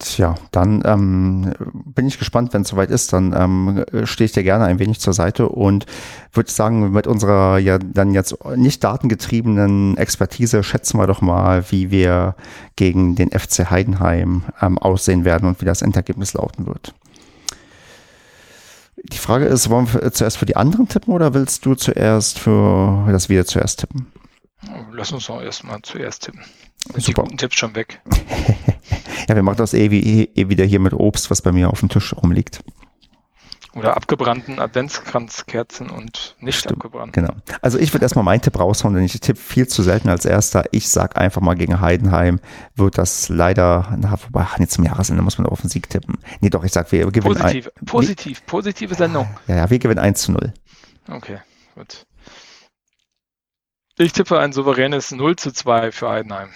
Tja, dann ähm, bin ich gespannt, wenn es soweit ist. Dann ähm, stehe ich dir gerne ein wenig zur Seite und würde sagen, mit unserer ja dann jetzt nicht datengetriebenen Expertise schätzen wir doch mal, wie wir gegen den FC Heidenheim ähm, aussehen werden und wie das Endergebnis lauten wird. Die Frage ist, wollen wir zuerst für die anderen tippen oder willst du zuerst für das wir zuerst tippen? Lass uns doch erstmal zuerst tippen. Super. Die guten Tipps schon weg. ja, wir machen das eh, wie, eh wieder hier mit Obst, was bei mir auf dem Tisch rumliegt. Oder abgebrannten Adventskranzkerzen und nicht Stimmt, abgebrannt. Genau. Also ich würde erstmal meinen Tipp raushauen, denn ich tippe viel zu selten als erster. Ich sag einfach mal gegen Heidenheim wird das leider, na, wobei, jetzt zum Jahresende muss man auf den Sieg tippen. Nee, doch, ich sag, wir gewinnen. Positiv, ein, positiv, positive Sendung. Ja, ja, wir gewinnen 1 zu 0. Okay, gut. Ich tippe ein souveränes 0 zu 2 für Heidenheim.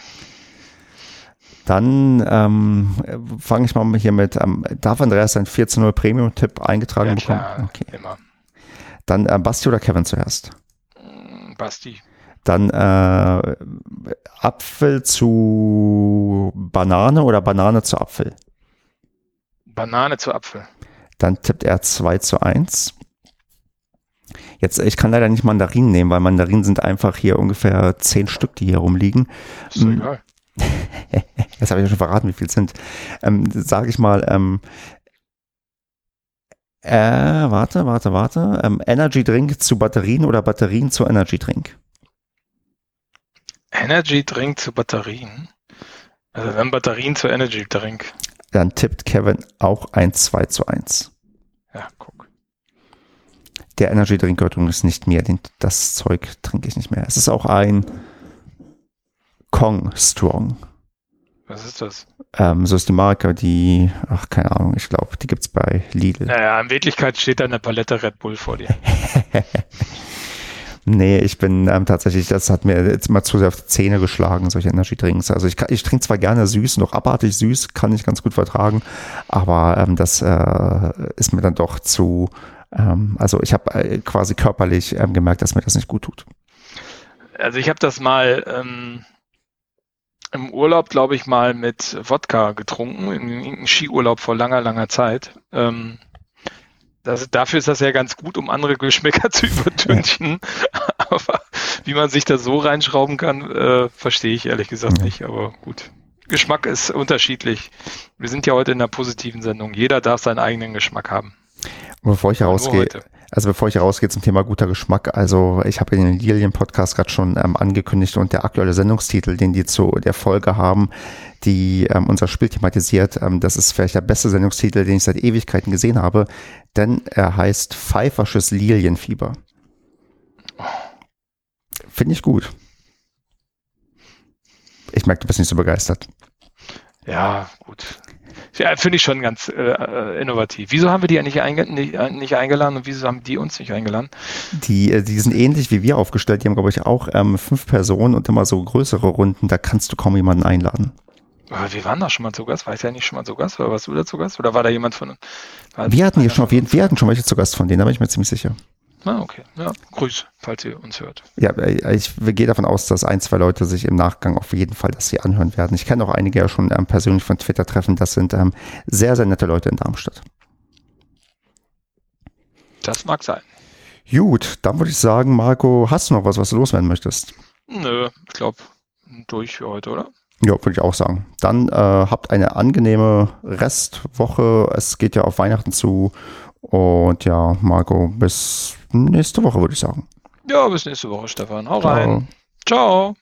Dann ähm, fange ich mal hier mit, ähm, darf Andreas ein 4 zu 0 Premium-Tipp eingetragen ja, bekommen? Klar, okay. Immer. Dann äh, Basti oder Kevin zuerst? Mm, Basti. Dann äh, Apfel zu Banane oder Banane zu Apfel? Banane zu Apfel. Dann tippt er 2 zu 1. Jetzt, ich kann leider nicht Mandarinen nehmen, weil Mandarinen sind einfach hier ungefähr zehn Stück, die hier rumliegen. Ist hm. egal. Das habe ich ja schon verraten, wie viel es sind. Ähm, Sage ich mal, ähm, äh, warte, warte, warte. Ähm, Energy Drink zu Batterien oder Batterien zu Energy Drink? Energy Drink zu Batterien? Also dann Batterien zu Energy Drink. Dann tippt Kevin auch ein 2 zu 1. Ja, guck. Der Energy Drink gehört übrigens nicht mehr. Den, das Zeug trinke ich nicht mehr. Es ist auch ein Kong Strong. Was ist das? Ähm, so ist die Marke, die, ach, keine Ahnung, ich glaube, die gibt es bei Lidl. Naja, in Wirklichkeit steht da eine Palette Red Bull vor dir. nee, ich bin ähm, tatsächlich, das hat mir jetzt mal zu sehr auf die Zähne geschlagen, solche Energy Drinks. Also ich, ich trinke zwar gerne süß, noch abartig süß, kann ich ganz gut vertragen, aber ähm, das äh, ist mir dann doch zu, ähm, also ich habe äh, quasi körperlich ähm, gemerkt, dass mir das nicht gut tut. Also ich habe das mal ähm, im Urlaub, glaube ich, mal mit Wodka getrunken, in einem Skiurlaub vor langer, langer Zeit. Ähm, das, dafür ist das ja ganz gut, um andere Geschmäcker zu übertünchen. Aber wie man sich da so reinschrauben kann, äh, verstehe ich ehrlich gesagt ja. nicht. Aber gut. Geschmack ist unterschiedlich. Wir sind ja heute in einer positiven Sendung. Jeder darf seinen eigenen Geschmack haben. Bevor ich rausgehe, Also bevor ich rausgehe zum Thema guter Geschmack, also ich habe den Lilien-Podcast gerade schon ähm, angekündigt und der aktuelle Sendungstitel, den die zu der Folge haben, die ähm, unser Spiel thematisiert, ähm, das ist vielleicht der beste Sendungstitel, den ich seit Ewigkeiten gesehen habe, denn er heißt Pfeifersches Lilienfieber. Finde ich gut. Ich merke, du bist nicht so begeistert. Ja, gut. Ja, finde ich schon ganz äh, äh, innovativ. Wieso haben wir die nicht, einge nicht, äh, nicht, eingeladen und wieso haben die uns nicht eingeladen? Die, äh, die sind ähnlich wie wir aufgestellt. Die haben, glaube ich, auch ähm, fünf Personen und immer so größere Runden. Da kannst du kaum jemanden einladen. Aber wir waren da schon mal zu Gast. War ich ja nicht schon mal zu Gast? Oder warst du da zu Gast? Oder war da jemand von uns? Wir hatten hier schon auf jeden wir hatten schon welche zu Gast von denen, da bin ich mir ziemlich sicher. Ah, okay. Ja, grüß, falls ihr uns hört. Ja, äh, ich gehe davon aus, dass ein, zwei Leute sich im Nachgang auf jeden Fall das hier anhören werden. Ich kenne auch einige ja schon ähm, persönlich von Twitter treffen. Das sind ähm, sehr, sehr nette Leute in Darmstadt. Das mag sein. Gut, dann würde ich sagen, Marco, hast du noch was, was du loswerden möchtest? Nö, ich glaube, durch für heute, oder? Ja, würde ich auch sagen. Dann äh, habt eine angenehme Restwoche. Es geht ja auf Weihnachten zu. Und ja, Marco, bis nächste Woche, würde ich sagen. Ja, bis nächste Woche, Stefan. Hau Ciao. rein. Ciao.